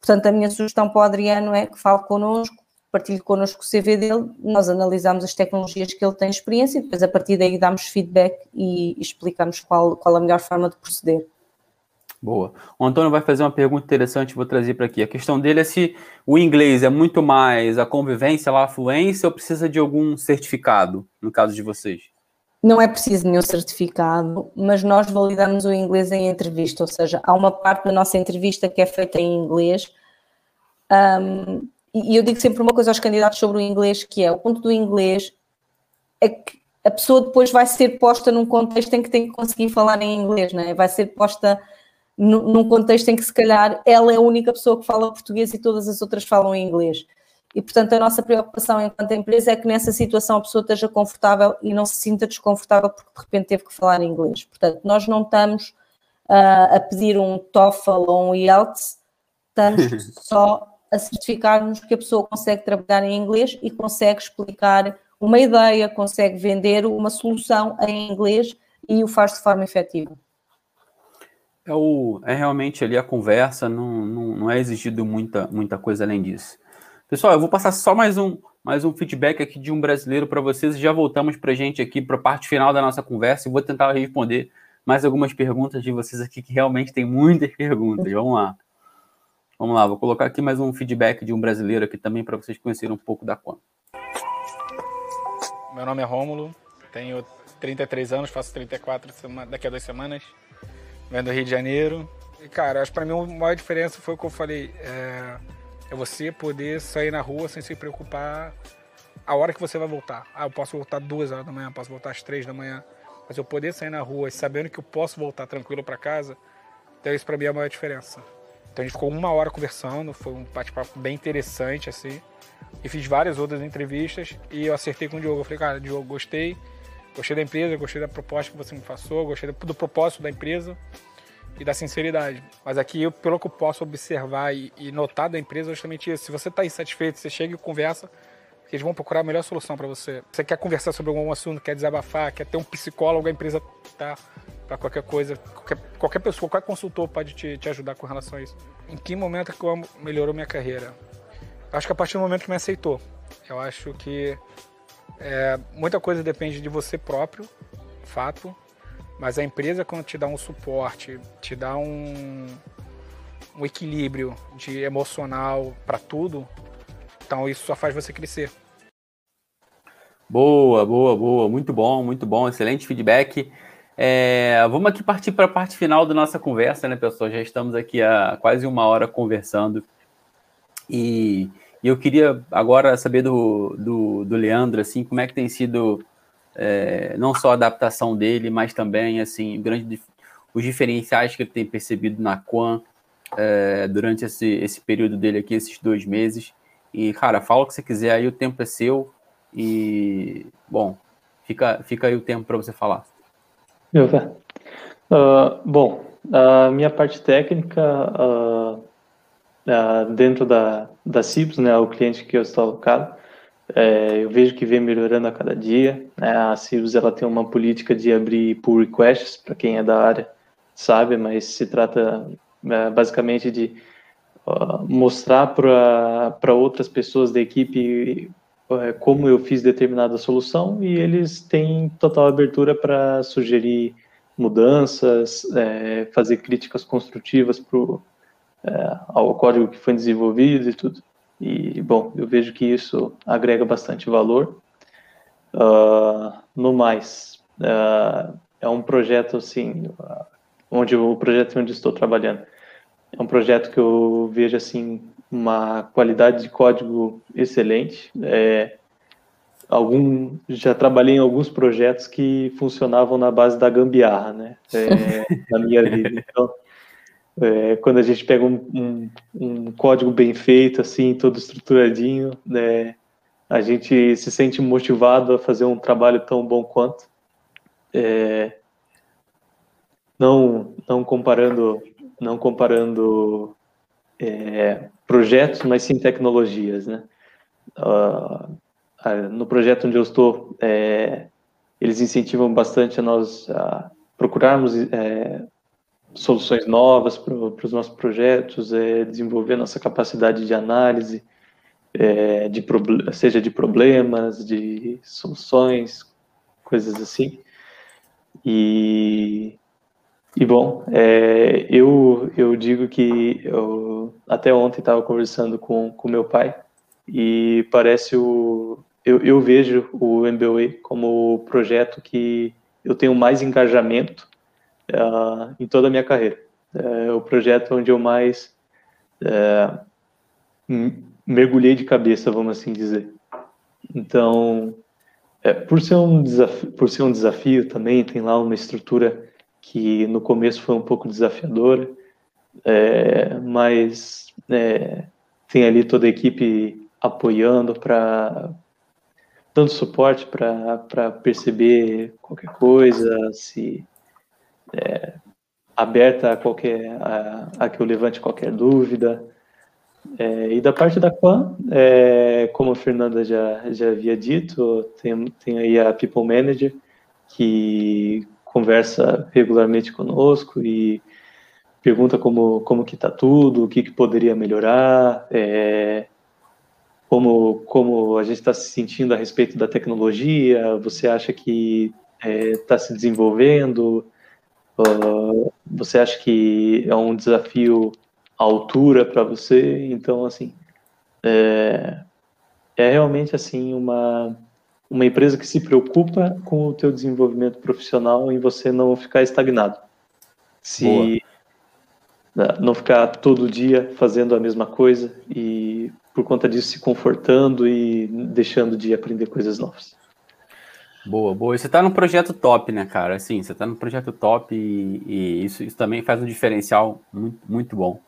Portanto, a minha sugestão para o Adriano é que fale connosco, partilhe connosco o CV dele, nós analisamos as tecnologias que ele tem experiência e depois a partir daí damos feedback e explicamos qual, qual a melhor forma de proceder. Boa. O Antônio vai fazer uma pergunta interessante, vou trazer para aqui. A questão dele é se o inglês é muito mais a convivência, a fluência, ou precisa de algum certificado, no caso de vocês? Não é preciso nenhum certificado, mas nós validamos o inglês em entrevista, ou seja, há uma parte da nossa entrevista que é feita em inglês. Um, e eu digo sempre uma coisa aos candidatos sobre o inglês, que é o ponto do inglês é que a pessoa depois vai ser posta num contexto em que tem que conseguir falar em inglês, não é? Vai ser posta num contexto em que se calhar ela é a única pessoa que fala português e todas as outras falam inglês. E portanto a nossa preocupação enquanto empresa é que nessa situação a pessoa esteja confortável e não se sinta desconfortável porque de repente teve que falar inglês. Portanto, nós não estamos uh, a pedir um TOEFL ou um IELTS, estamos só a certificar-nos que a pessoa consegue trabalhar em inglês e consegue explicar uma ideia, consegue vender uma solução em inglês e o faz de forma efetiva. É, o, é realmente ali a conversa, não, não, não é exigido muita, muita coisa além disso. Pessoal, eu vou passar só mais um, mais um feedback aqui de um brasileiro para vocês já voltamos para a gente aqui para a parte final da nossa conversa e vou tentar responder mais algumas perguntas de vocês aqui, que realmente tem muitas perguntas. Vamos lá. Vamos lá, vou colocar aqui mais um feedback de um brasileiro aqui também para vocês conhecerem um pouco da Quan. Meu nome é Rômulo, tenho 33 anos, faço 34 daqui a duas semanas. Venho do Rio de Janeiro. E, cara, acho que para mim a maior diferença foi o que eu falei. É, é você poder sair na rua sem se preocupar a hora que você vai voltar. Ah, eu posso voltar duas horas da manhã, posso voltar às três da manhã. Mas eu poder sair na rua sabendo que eu posso voltar tranquilo para casa, então isso para mim é a maior diferença. Então a gente ficou uma hora conversando, foi um bate-papo bem interessante, assim. E fiz várias outras entrevistas e eu acertei com o Diogo. Eu falei, cara, Diogo, gostei, gostei da empresa, gostei da proposta que você me passou, gostei do propósito da empresa e da sinceridade. Mas aqui, eu, pelo que eu posso observar e, e notar da empresa, é justamente isso. Se você está insatisfeito, você chega e conversa, eles vão procurar a melhor solução para você. Você quer conversar sobre algum assunto, quer desabafar, quer ter um psicólogo, a empresa tá para qualquer coisa, qualquer, qualquer pessoa, qualquer consultor pode te, te ajudar com relação a isso. Em que momento que eu melhorou minha carreira? Acho que a partir do momento que me aceitou. Eu acho que é, muita coisa depende de você próprio, fato, mas a empresa quando te dá um suporte, te dá um, um equilíbrio de emocional para tudo, então isso só faz você crescer. Boa, boa, boa, muito bom, muito bom, excelente feedback. É, vamos aqui partir para a parte final da nossa conversa, né, pessoal? Já estamos aqui há quase uma hora conversando. E, e eu queria agora saber do, do, do, Leandro, assim, como é que tem sido é, não só a adaptação dele, mas também, assim, grande, os diferenciais que ele tem percebido na Quan é, durante esse, esse período dele aqui, esses dois meses. E, cara, fala o que você quiser aí, o tempo é seu. E, bom, fica, fica aí o tempo para você falar. Uh, bom, a minha parte técnica uh, uh, dentro da, da CIPS, né, o cliente que eu estou alocado, é, eu vejo que vem melhorando a cada dia. Né, a CIPS ela tem uma política de abrir pull requests, para quem é da área sabe, mas se trata é, basicamente de mostrar para outras pessoas da equipe é, como eu fiz determinada solução e eles têm total abertura para sugerir mudanças, é, fazer críticas construtivas pro, é, ao código que foi desenvolvido e tudo. E, bom, eu vejo que isso agrega bastante valor. Uh, no mais, uh, é um projeto, assim, onde o projeto onde estou trabalhando. É um projeto que eu vejo, assim, uma qualidade de código excelente. É, algum, já trabalhei em alguns projetos que funcionavam na base da gambiarra, né? É, na minha vida. Então, é, quando a gente pega um, um, um, código bem feito, assim, todo estruturadinho, né? A gente se sente motivado a fazer um trabalho tão bom quanto. É, não, não comparando, não comparando é, projetos, mas sim tecnologias, né? Uh, no projeto onde eu estou, é, eles incentivam bastante a nós a procurarmos é, soluções novas para os nossos projetos, é, desenvolver nossa capacidade de análise, é, de seja de problemas, de soluções, coisas assim. E, e bom, é, eu, eu digo que eu até ontem estava conversando com, com meu pai e parece o, eu, eu vejo o MBA como o projeto que eu tenho mais engajamento uh, em toda a minha carreira. É o projeto onde eu mais é, mergulhei de cabeça, vamos assim dizer. Então, é, por, ser um desafio, por ser um desafio também, tem lá uma estrutura que no começo foi um pouco desafiadora, é, mas é, tem ali toda a equipe apoiando para dando suporte para perceber qualquer coisa, se é, aberta a qualquer a, a, que eu levante qualquer dúvida. É, e da parte da Quan, é, como a Fernanda já, já havia dito, tem, tem aí a People Manager, que conversa regularmente conosco e pergunta como, como que está tudo, o que, que poderia melhorar, é, como, como a gente está se sentindo a respeito da tecnologia, você acha que está é, se desenvolvendo, uh, você acha que é um desafio à altura para você, então, assim, é, é realmente, assim, uma, uma empresa que se preocupa com o teu desenvolvimento profissional e você não ficar estagnado. Se Boa. Né, não ficar todo dia fazendo a mesma coisa e por conta disso se confortando e deixando de aprender coisas novas. Boa, boa. E você está num projeto top, né, cara? Assim, você está num projeto top e, e isso, isso, também faz um diferencial muito, muito bom.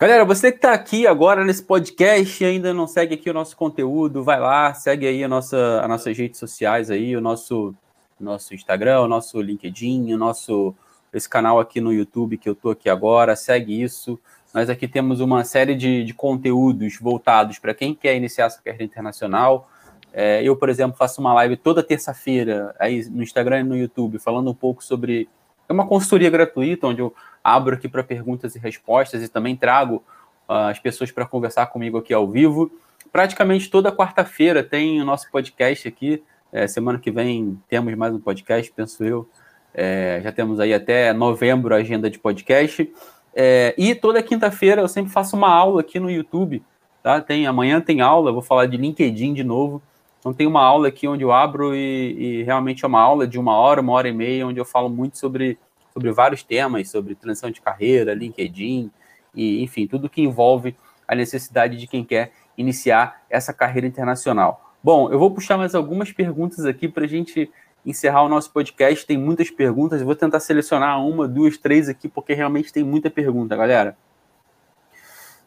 Galera, você que está aqui agora nesse podcast e ainda não segue aqui o nosso conteúdo, vai lá, segue aí a nossa, as nossas redes sociais aí, o nosso, nosso Instagram, o nosso LinkedIn, o nosso esse canal aqui no YouTube que eu tô aqui agora, segue isso. Nós aqui temos uma série de, de conteúdos voltados para quem quer iniciar sua carreira internacional. É, eu, por exemplo, faço uma live toda terça-feira aí no Instagram e no YouTube, falando um pouco sobre. É uma consultoria gratuita, onde eu abro aqui para perguntas e respostas e também trago uh, as pessoas para conversar comigo aqui ao vivo. Praticamente toda quarta-feira tem o nosso podcast aqui. É, semana que vem temos mais um podcast, penso eu. É, já temos aí até novembro a agenda de podcast. É, e toda quinta-feira eu sempre faço uma aula aqui no YouTube. Tá? Tem, amanhã tem aula, vou falar de LinkedIn de novo. Então tem uma aula aqui onde eu abro e, e, realmente é uma aula de uma hora, uma hora e meia, onde eu falo muito sobre, sobre vários temas, sobre transição de carreira, LinkedIn, e enfim, tudo que envolve a necessidade de quem quer iniciar essa carreira internacional. Bom, eu vou puxar mais algumas perguntas aqui para a gente encerrar o nosso podcast. Tem muitas perguntas. Eu vou tentar selecionar uma, duas, três aqui, porque realmente tem muita pergunta, galera.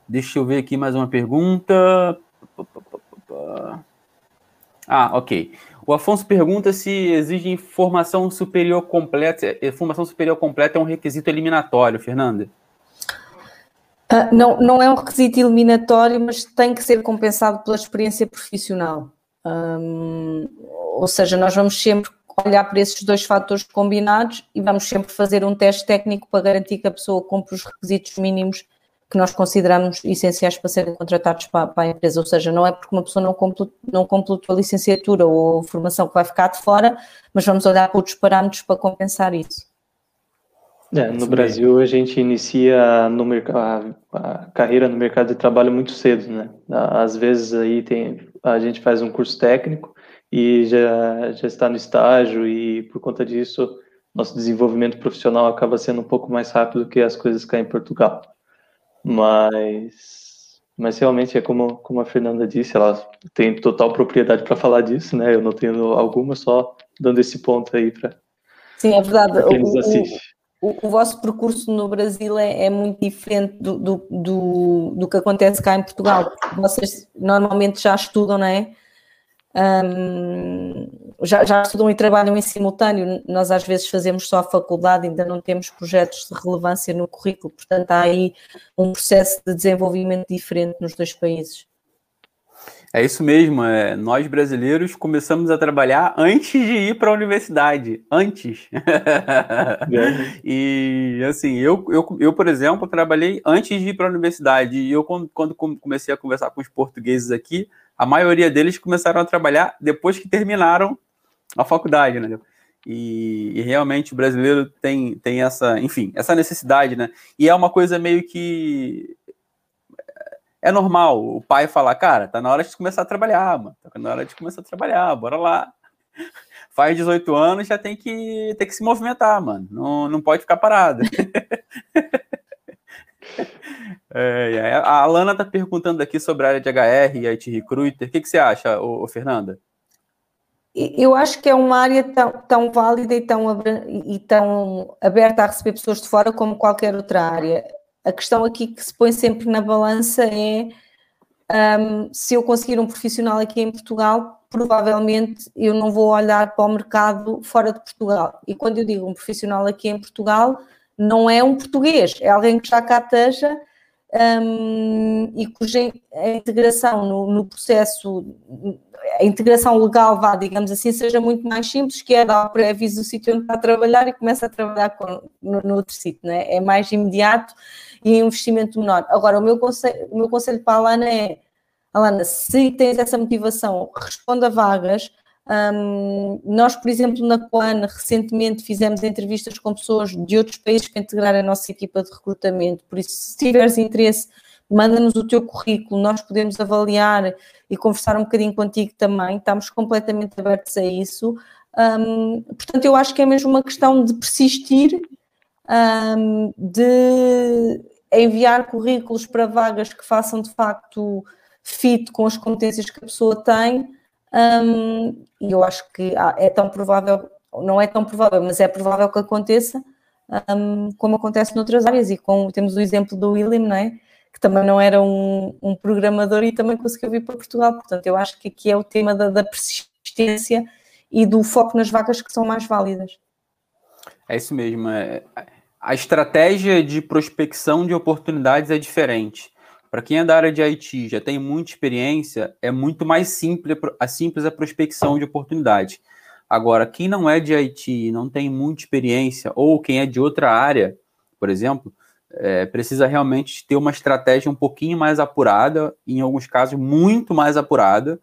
Deixa eu ver aqui mais uma pergunta. Ah, ok. O Afonso pergunta se exige formação superior completa. Eh, formação superior completa é um requisito eliminatório, Fernanda? Uh, não, não é um requisito eliminatório, mas tem que ser compensado pela experiência profissional. Um, ou seja, nós vamos sempre olhar para esses dois fatores combinados e vamos sempre fazer um teste técnico para garantir que a pessoa cumpre os requisitos mínimos que nós consideramos essenciais para serem contratados para, para, a empresa. Ou seja, não é porque uma pessoa não completou, não completou a licenciatura ou a formação que vai ficar de fora, mas vamos olhar para outros parâmetros para compensar isso. É, no Brasil a gente inicia no mercado a carreira no mercado de trabalho muito cedo, né? Às vezes aí tem a gente faz um curso técnico e já já está no estágio e por conta disso nosso desenvolvimento profissional acaba sendo um pouco mais rápido que as coisas cá em Portugal. Mas mas realmente é como como a Fernanda disse, ela tem total propriedade para falar disso, né? Eu não tenho alguma, só dando esse ponto aí para Sim, é verdade. Quem nos assiste o, o, vosso percurso no Brasil é, é muito diferente do, do, do, do, que acontece cá em Portugal. Vocês normalmente já estudam, não é? Um, já, já estudam e trabalham em simultâneo. Nós às vezes fazemos só a faculdade, ainda não temos projetos de relevância no currículo, portanto há aí um processo de desenvolvimento diferente nos dois países. É isso mesmo. É, nós brasileiros começamos a trabalhar antes de ir para a universidade. Antes. E assim, eu, eu, eu, por exemplo, trabalhei antes de ir para a universidade. E eu, quando, quando comecei a conversar com os portugueses aqui, a maioria deles começaram a trabalhar depois que terminaram a faculdade, né? E, e, realmente o brasileiro tem, tem essa, enfim, essa necessidade, né? E é uma coisa meio que é normal o pai falar, cara, tá na hora de começar a trabalhar, mano. Tá na hora de começar a trabalhar, bora lá. Faz 18 anos, já tem que, tem que se movimentar, mano. Não, não pode ficar parado. é, a Alana tá perguntando aqui sobre a área de HR e IT Recruiter. O que, que você acha, ô, ô, Fernanda? Eu acho que é uma área tão, tão válida e tão, e tão aberta a receber pessoas de fora como qualquer outra área a questão aqui que se põe sempre na balança é um, se eu conseguir um profissional aqui em Portugal, provavelmente eu não vou olhar para o mercado fora de Portugal. E quando eu digo um profissional aqui em Portugal, não é um português, é alguém que já cá esteja um, e cuja integração no, no, processo, a integração legal, vá, digamos assim, seja muito mais simples, que é dar o pré-aviso do sítio onde está a trabalhar e começa a trabalhar com, no, no, outro sítio, é? é mais imediato e investimento menor. Agora, o meu conselho, o meu conselho para a Alana é, Alana, se tens essa motivação, responda vagas, um, nós, por exemplo, na Coan, recentemente fizemos entrevistas com pessoas de outros países para integrar a nossa equipa de recrutamento. Por isso, se tiveres interesse, manda-nos o teu currículo, nós podemos avaliar e conversar um bocadinho contigo também. Estamos completamente abertos a isso. Um, portanto, eu acho que é mesmo uma questão de persistir, um, de enviar currículos para vagas que façam de facto fit com as competências que a pessoa tem um, e eu acho que ah, é tão provável, não é tão provável, mas é provável que aconteça, um, como acontece noutras áreas. E com, temos o exemplo do William, não é? que também não era um, um, programador e também conseguiu vir para Portugal. Portanto, eu acho que aqui é o tema da, da persistência e do foco nas vagas que são mais válidas. É isso mesmo. É, a estratégia de prospecção de oportunidades é diferente. Para quem é da área de IT, já tem muita experiência, é muito mais simples a, simples a prospecção de oportunidade. Agora, quem não é de IT e não tem muita experiência, ou quem é de outra área, por exemplo, é, precisa realmente ter uma estratégia um pouquinho mais apurada, em alguns casos muito mais apurada,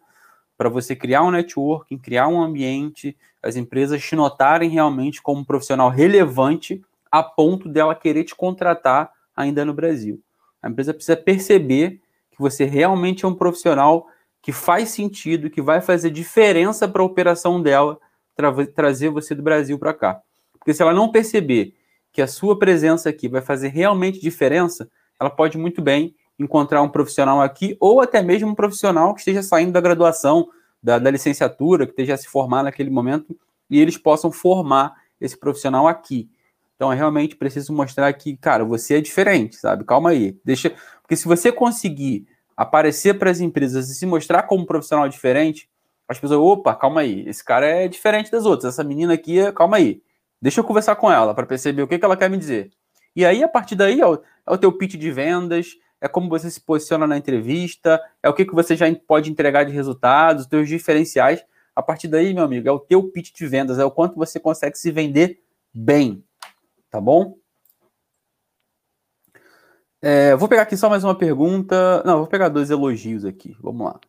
para você criar um networking, criar um ambiente, as empresas te notarem realmente como um profissional relevante a ponto dela querer te contratar ainda no Brasil. A empresa precisa perceber que você realmente é um profissional que faz sentido, que vai fazer diferença para a operação dela, tra trazer você do Brasil para cá. Porque se ela não perceber que a sua presença aqui vai fazer realmente diferença, ela pode muito bem encontrar um profissional aqui, ou até mesmo um profissional que esteja saindo da graduação, da, da licenciatura, que esteja se formar naquele momento, e eles possam formar esse profissional aqui. Então, é realmente preciso mostrar que, cara, você é diferente, sabe? Calma aí. Deixa. Porque se você conseguir aparecer para as empresas e se mostrar como um profissional diferente, as pessoas, opa, calma aí, esse cara é diferente das outras, essa menina aqui, é, calma aí. Deixa eu conversar com ela para perceber o que, que ela quer me dizer. E aí, a partir daí, é o, é o teu pitch de vendas, é como você se posiciona na entrevista, é o que, que você já pode entregar de resultados, os teus diferenciais. A partir daí, meu amigo, é o teu pitch de vendas, é o quanto você consegue se vender bem. Tá bom? É, vou pegar aqui só mais uma pergunta. Não, vou pegar dois elogios aqui. Vamos lá.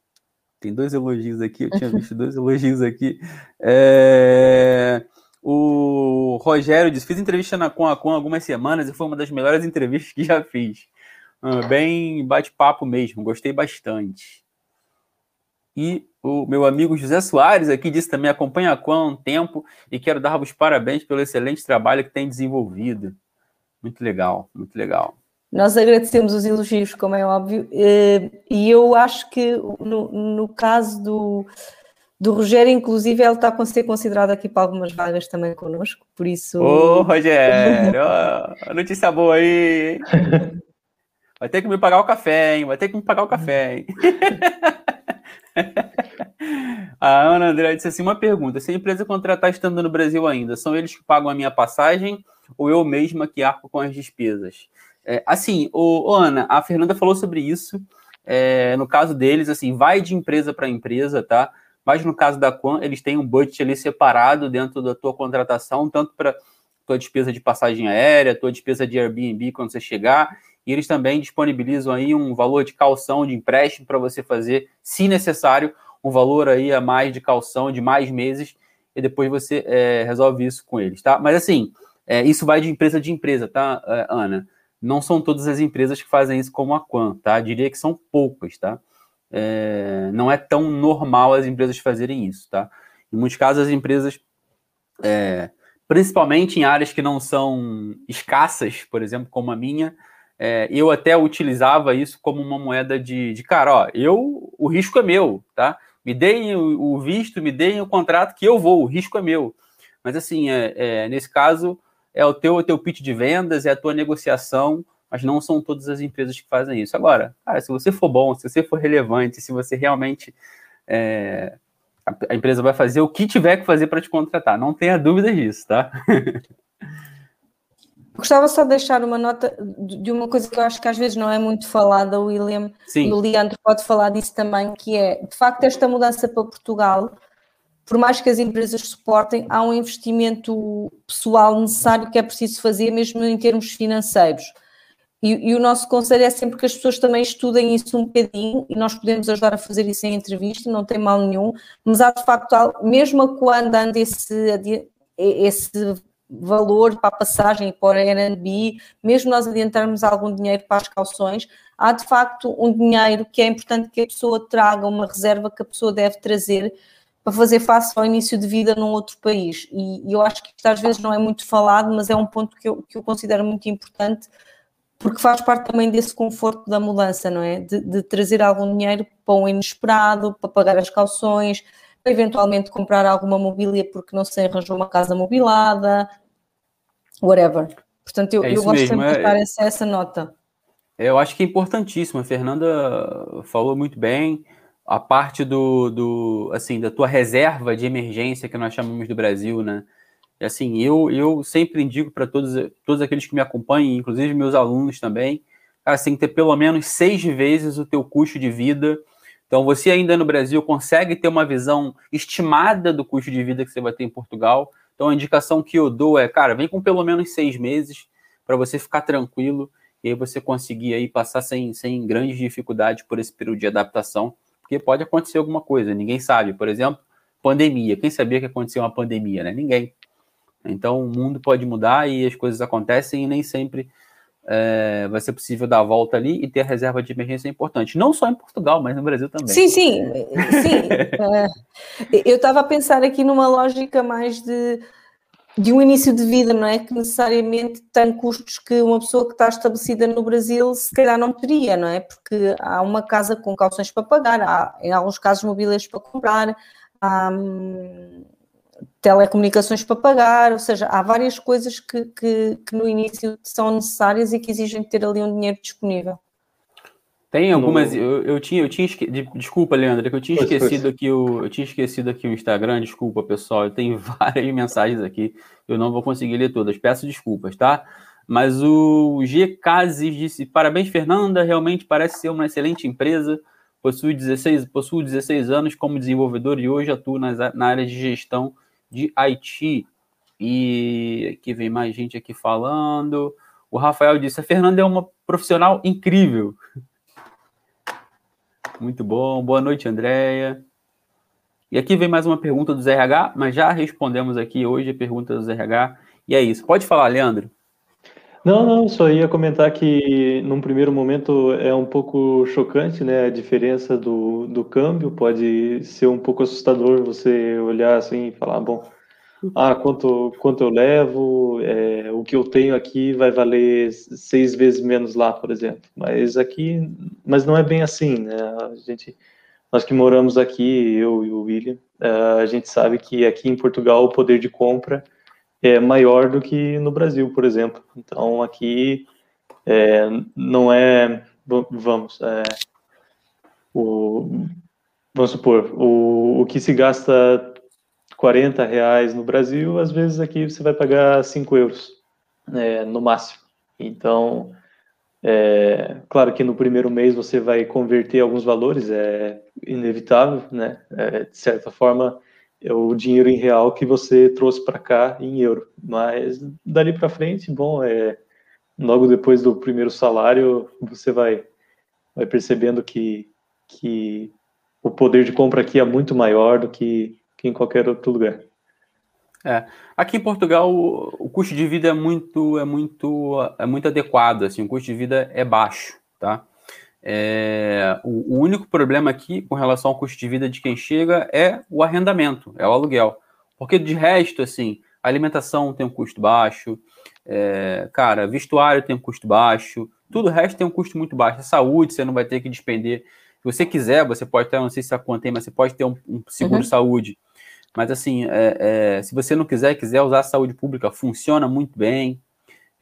Tem dois elogios aqui. Eu tinha visto dois elogios aqui. É... O Rogério disse: fiz entrevista na Com a Com algumas semanas e foi uma das melhores entrevistas que já fiz. Ah, bem bate-papo mesmo, gostei bastante. E o meu amigo José Soares aqui disse também: acompanha a Com há um tempo e quero dar os parabéns pelo excelente trabalho que tem desenvolvido. Muito legal, muito legal. Nós agradecemos os elogios, como é óbvio, eh, e eu acho que no, no caso do, do Rogério, inclusive, ele está a ser considerado aqui para algumas vagas também connosco, por isso. Ô, Rogério! oh, notícia boa aí! Vai ter que me pagar o café, hein? Vai ter que me pagar o café, hein? a Ana André disse assim: uma pergunta: se a empresa contratar estando no Brasil ainda, são eles que pagam a minha passagem ou eu mesma que arco com as despesas? É, assim, o, Ana, a Fernanda falou sobre isso. É, no caso deles, assim, vai de empresa para empresa, tá? Mas no caso da Quan, eles têm um budget ali separado dentro da tua contratação, tanto para tua despesa de passagem aérea, tua despesa de Airbnb quando você chegar, e eles também disponibilizam aí um valor de calção de empréstimo para você fazer, se necessário, um valor aí a mais de calção de mais meses, e depois você é, resolve isso com eles, tá? Mas assim, é, isso vai de empresa de empresa, tá, é, Ana? Não são todas as empresas que fazem isso como a Quan, tá? Diria que são poucas, tá? é, não é tão normal as empresas fazerem isso, tá? Em muitos casos, as empresas, é, principalmente em áreas que não são escassas, por exemplo, como a minha, é, eu até utilizava isso como uma moeda de, de, cara, ó, eu, o risco é meu, tá? Me deem o, visto, me deem o contrato que eu vou, o risco é meu. Mas assim, é, é, nesse caso, é o teu, o teu pitch de vendas, é a tua negociação, mas não são todas as empresas que fazem isso. Agora, cara, se você for bom, se você for relevante, se você realmente. É, a, empresa vai fazer o que tiver que fazer para te contratar. Não tenha dúvida disso, tá? Gostava só de deixar uma nota de uma coisa que eu acho que às vezes não é muito falada, o William Sim. e o Leandro pode falar disso também, que é, de facto, esta mudança para Portugal, por mais que as empresas suportem, há um investimento pessoal necessário que é preciso fazer, mesmo em termos financeiros. E, e, o nosso conselho é sempre que as pessoas também estudem isso um bocadinho e nós podemos ajudar a fazer isso em entrevista, não tem mal nenhum, mas há de facto, mesmo quando anda esse, esse valor para a passagem para a Airbnb, mesmo nós adiantarmos algum dinheiro para as calções, há de facto um dinheiro que é importante que a pessoa traga, uma reserva que a pessoa deve trazer para fazer face ao início de vida num outro país. E, eu acho que isto às vezes não é muito falado, mas é um ponto que eu, que eu considero muito importante porque faz parte também desse conforto da mudança, não é? De, de trazer algum dinheiro para o inesperado, para pagar as calções, para eventualmente comprar alguma mobília porque não se arranjou uma casa mobilada, whatever. Portanto, eu, é eu gosto mesmo. sempre de é dar é... essa, essa nota. Eu acho que é importantíssimo. A Fernanda falou muito bem. A parte do, do assim da tua reserva de emergência que nós chamamos do Brasil, né? assim, eu, eu sempre indico para todos, todos aqueles que me acompanham, inclusive meus alunos também, que ter pelo menos seis vezes o teu custo de vida. Então, você ainda no Brasil consegue ter uma visão estimada do custo de vida que você vai ter em Portugal. Então, a indicação que eu dou é, cara, vem com pelo menos seis meses para você ficar tranquilo e aí você conseguir aí passar sem, sem grandes dificuldades por esse período de adaptação, porque pode acontecer alguma coisa, ninguém sabe. Por exemplo, pandemia. Quem sabia que aconteceu uma pandemia, né? Ninguém. Então, o mundo pode mudar e as coisas acontecem e nem sempre é, vai ser possível dar a volta ali e ter a reserva de emergência importante. Não só em Portugal, mas no Brasil também. Sim, sim, sim. é, eu estava a pensar aqui numa lógica mais de, de um início de vida, não é? Que necessariamente tem custos que uma pessoa que está estabelecida no Brasil se calhar não teria, não é? Porque há uma casa com calções para pagar, há em alguns casos mobílias para comprar, há, hum, telecomunicações para pagar, ou seja, há várias coisas que, que, que, no início são necessárias e que exigem ter ali um dinheiro disponível. Tem algumas, no... eu, eu, tinha, eu tinha, desculpa, Leandro, que eu tinha pois, esquecido pois. aqui o, eu tinha esquecido aqui o Instagram, desculpa, pessoal, eu tenho várias mensagens aqui, eu não vou conseguir ler todas, peço desculpas, tá? Mas o G Cases disse, parabéns, Fernanda, realmente parece ser uma excelente empresa, possui 16, possui 16 anos como desenvolvedor e hoje atua nas, na área de gestão de Haiti. E aqui vem mais gente aqui falando. O Rafael disse: a Fernanda é uma profissional incrível. Muito bom. Boa noite, Andréia. E aqui vem mais uma pergunta do ZRH, mas já respondemos aqui hoje a pergunta do ZRH. E é isso. Pode falar, Leandro. Não, não, só ia comentar que num primeiro momento é um pouco chocante, né? A diferença do, do câmbio pode ser um pouco assustador você olhar assim e falar, bom, ah, quanto, quanto eu levo, é, o que eu tenho aqui vai valer seis vezes menos lá, por exemplo. Mas aqui, mas não é bem assim, né? A gente, nós que moramos aqui, eu e o William, é, a gente sabe que aqui em Portugal o poder de compra é maior do que no Brasil, por exemplo. Então aqui é, não é, vamos, é, o, vamos supor, o, o que se gasta 40 reais no Brasil, às vezes aqui você vai pagar 5 euros, é, no máximo. Então, é, claro que no primeiro mês você vai converter alguns valores, é inevitável, né? É, de certa forma, é o dinheiro em real que você trouxe para cá em euro. Mas dali para frente, bom, é logo depois do primeiro salário, você vai vai percebendo que que o poder de compra aqui é muito maior do que, que em qualquer outro lugar. É. Aqui em Portugal o, custo de vida é muito é muito é muito adequado, assim, o custo de vida é baixo, tá? É, o, o, único problema aqui com relação ao custo de vida de quem chega é o arrendamento, é o aluguel. Porque de resto, assim, a alimentação tem um custo baixo, é, cara, vestuário tem um custo baixo, tudo o resto tem um custo muito baixo. A saúde você não vai ter que despender. Se você quiser, você pode ter, não sei se a conta tem, mas você pode ter um, um seguro-saúde. Uhum. Mas assim, é, é, se você não quiser, quiser usar a saúde pública, funciona muito bem.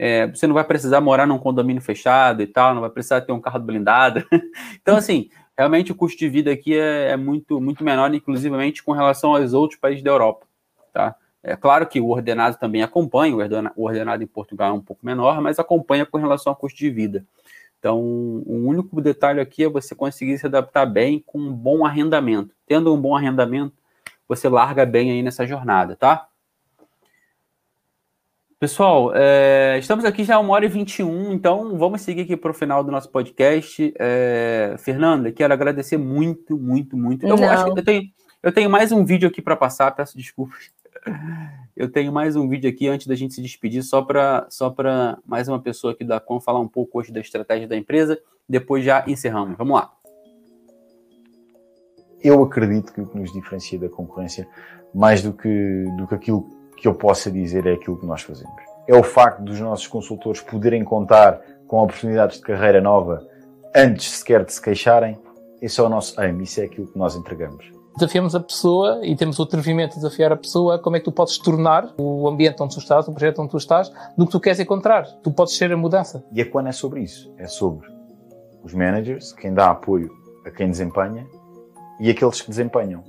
É, você não vai precisar morar num condomínio fechado e tal, não vai precisar ter um carro blindado. então, assim, realmente o custo de vida aqui é, é, muito, muito menor, inclusivamente com relação aos outros países da Europa. Tá? É claro que o ordenado também acompanha, o ordenado em Portugal é um pouco menor, mas acompanha com relação ao custo de vida. Então, o único detalhe aqui é você conseguir se adaptar bem com um bom arrendamento. Tendo um bom arrendamento, você larga bem aí nessa jornada, tá? Pessoal, é, estamos aqui já uma hora e 21, então vamos seguir aqui para o final do nosso podcast. É, Fernanda, quero agradecer muito, muito, muito. Eu, acho que eu, tenho, eu tenho mais um vídeo aqui para passar, peço desculpas. Eu tenho mais um vídeo aqui antes da gente se despedir, só para só mais uma pessoa aqui da Com falar um pouco hoje da estratégia da empresa, depois já encerramos. Vamos lá. Eu acredito que o que nos diferencia da concorrência, mais do que, do que aquilo que eu possa dizer é aquilo que nós fazemos. É o facto dos nossos consultores poderem contar com oportunidades de carreira nova antes sequer de se queixarem. Esse é o nosso aim, isso é aquilo que nós entregamos. Desafiamos a pessoa e temos o atrevimento de desafiar a pessoa como é que tu podes tornar o ambiente onde tu estás, o projeto onde tu estás, do que tu queres encontrar. Tu podes ser a mudança. E a Quan é sobre isso. É sobre os managers, quem dá apoio a quem desempenha e aqueles que desempenham.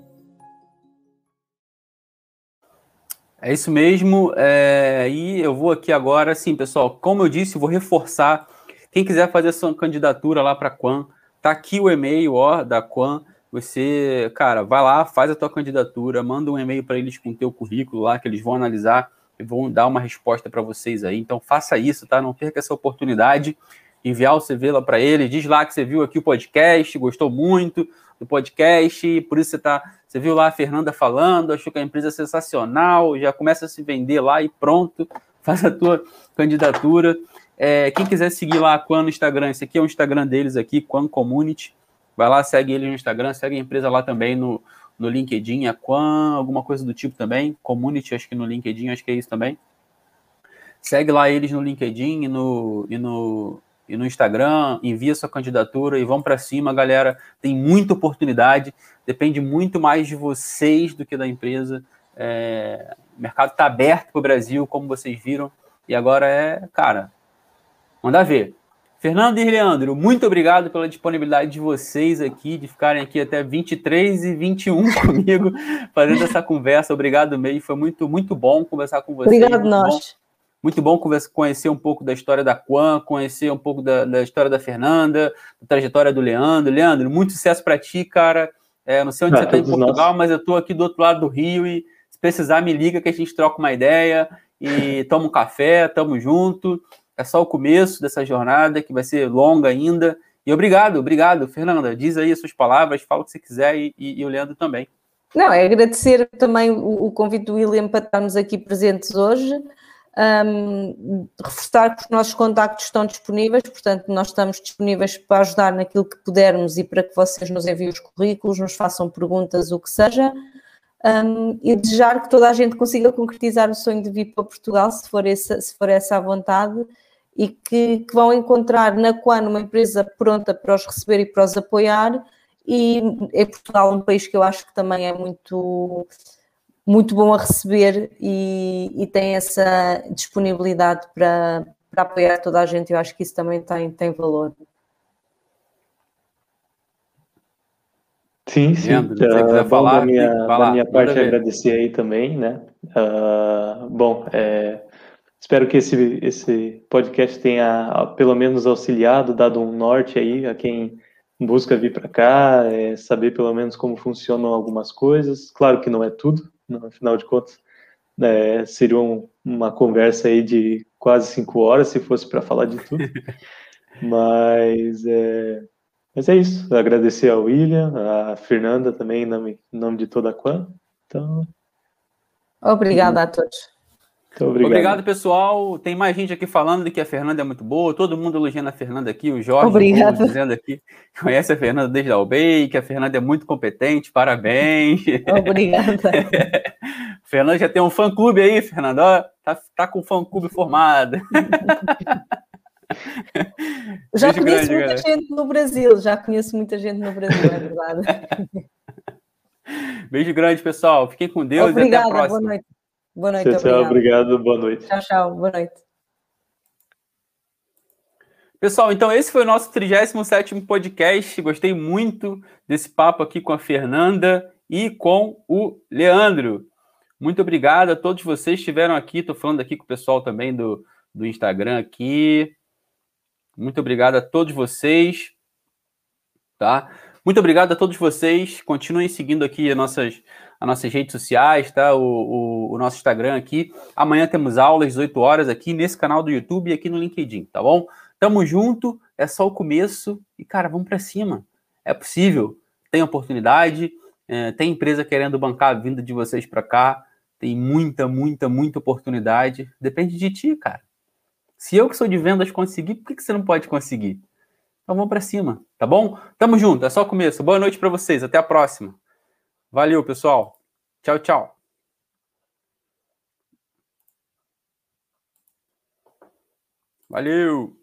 É isso mesmo. É, e eu vou aqui agora, sim, pessoal. Como eu disse, vou reforçar. Quem quiser fazer sua candidatura lá para a Quan, tá aqui o e-mail ó, da Quan. Você, cara, vai lá, faz a tua candidatura, manda um e-mail para eles com o teu currículo lá, que eles vão analisar e vão dar uma resposta para vocês aí. Então faça isso, tá? Não perca essa oportunidade. Enviar o CV lá para ele, diz lá que você viu aqui o podcast, gostou muito do podcast, por isso você tá você viu lá a Fernanda falando, achou que a empresa é sensacional, já começa a se vender lá e pronto, faz a tua candidatura. É, quem quiser seguir lá a Quan no Instagram, esse aqui é o Instagram deles aqui, Quan Community. Vai lá, segue eles no Instagram, segue a empresa lá também no, no LinkedIn, a Quan, alguma coisa do tipo também. Community, acho que no LinkedIn, acho que é isso também. Segue lá eles no LinkedIn e no, e no, e no Instagram, envia sua candidatura e vão para cima, galera. Tem muita oportunidade, depende muito mais de vocês do que da empresa. É, o mercado está aberto para o Brasil, como vocês viram, e agora é, cara, manda ver. Fernando e Leandro, muito obrigado pela disponibilidade de vocês aqui, de ficarem aqui até 23 e 21 comigo, fazendo essa conversa. Obrigado mesmo, foi muito, muito bom conversar com vocês. Obrigado, nós. Muito bom conhecer um pouco da história da Quan, conhecer um pouco da, da história da Fernanda, da trajetória do Leandro. Leandro, muito sucesso para ti, cara. É, não sei onde ah, você está em Portugal, nós. mas eu estou aqui do outro lado do Rio e se precisar me liga que a gente troca uma ideia e toma um café, tamo junto. é só o começo dessa jornada que vai ser longa ainda. E obrigado, obrigado, Fernanda. Diz aí as suas palavras, fala o que você quiser e, e, e o Leandro também. Não, é agradecer também o, o convite do William para estarmos aqui presentes hoje. Um, reforçar que os nossos contactos estão disponíveis, portanto, nós estamos disponíveis para ajudar naquilo que pudermos e para que vocês nos enviem os currículos, nos façam perguntas, o que seja. Um, e desejar que toda a gente consiga concretizar o sonho de vir para Portugal, se for essa, se for essa a vontade, e que, que vão encontrar na Quan uma empresa pronta para os receber e para os apoiar. E em Portugal, um país que eu acho que também é muito, muito bom a receber e, e tem essa disponibilidade para, para apoiar toda a gente. Eu acho que isso também tem, tem valor. Sim, sim. Leandro, se você quiser uh, falar, da minha, da minha parte, agradecer aí também, né? Uh, bom, é, espero que esse, esse podcast tenha pelo menos auxiliado, dado um norte aí a quem busca vir para cá, é, saber pelo menos como funcionam algumas coisas. Claro que não é tudo, no final de contas, é, seria um, uma conversa aí de quase cinco horas se fosse para falar de tudo. Mas é, mas é isso. Agradecer ao William, a Fernanda também, em nome, em nome de toda a Quan. Então. Obrigada a todos. Obrigado. obrigado. pessoal. Tem mais gente aqui falando de que a Fernanda é muito boa. Todo mundo elogiando a Fernanda aqui. O Jorge Obrigado. dizendo aqui que conhece a Fernanda desde a UBEI, que a Fernanda é muito competente. Parabéns. Obrigada. Fernanda já tem um fã-clube aí, Fernanda. Ó, tá, tá com o fã-clube formado. Já Beijo conheço grande, muita galera. gente no Brasil, já conheço muita gente no Brasil, é verdade. Beijo grande, pessoal. Fiquem com Deus Obrigada, e até a próxima. Boa noite. Boa noite, tchau, tchau, obrigado, boa noite. Tchau, tchau, boa noite. Pessoal, então esse foi o nosso 37º podcast. Gostei muito desse papo aqui com a Fernanda e com o Leandro. Muito obrigado a todos vocês que estiveram aqui. Estou falando aqui com o pessoal também do, do Instagram aqui. Muito obrigado a todos vocês. Tá? Muito obrigado a todos vocês. Continuem seguindo aqui as nossas, as nossas redes sociais, tá? O, o, o, nosso Instagram aqui. Amanhã temos aulas, 18 horas, aqui nesse canal do YouTube e aqui no LinkedIn, tá bom? Tamo junto, é só o começo e, cara, vamos para cima. É possível, tem oportunidade, é, tem empresa querendo bancar a vinda de vocês para cá, tem muita, muita, muita oportunidade. Depende de ti, cara. Se eu que sou de vendas consegui, por que, que você não pode conseguir? Então vamos para cima, tá bom? Tamo junto, é só o começo. Boa noite para vocês, até a próxima. Valeu, pessoal. Tchau, tchau. Valeu!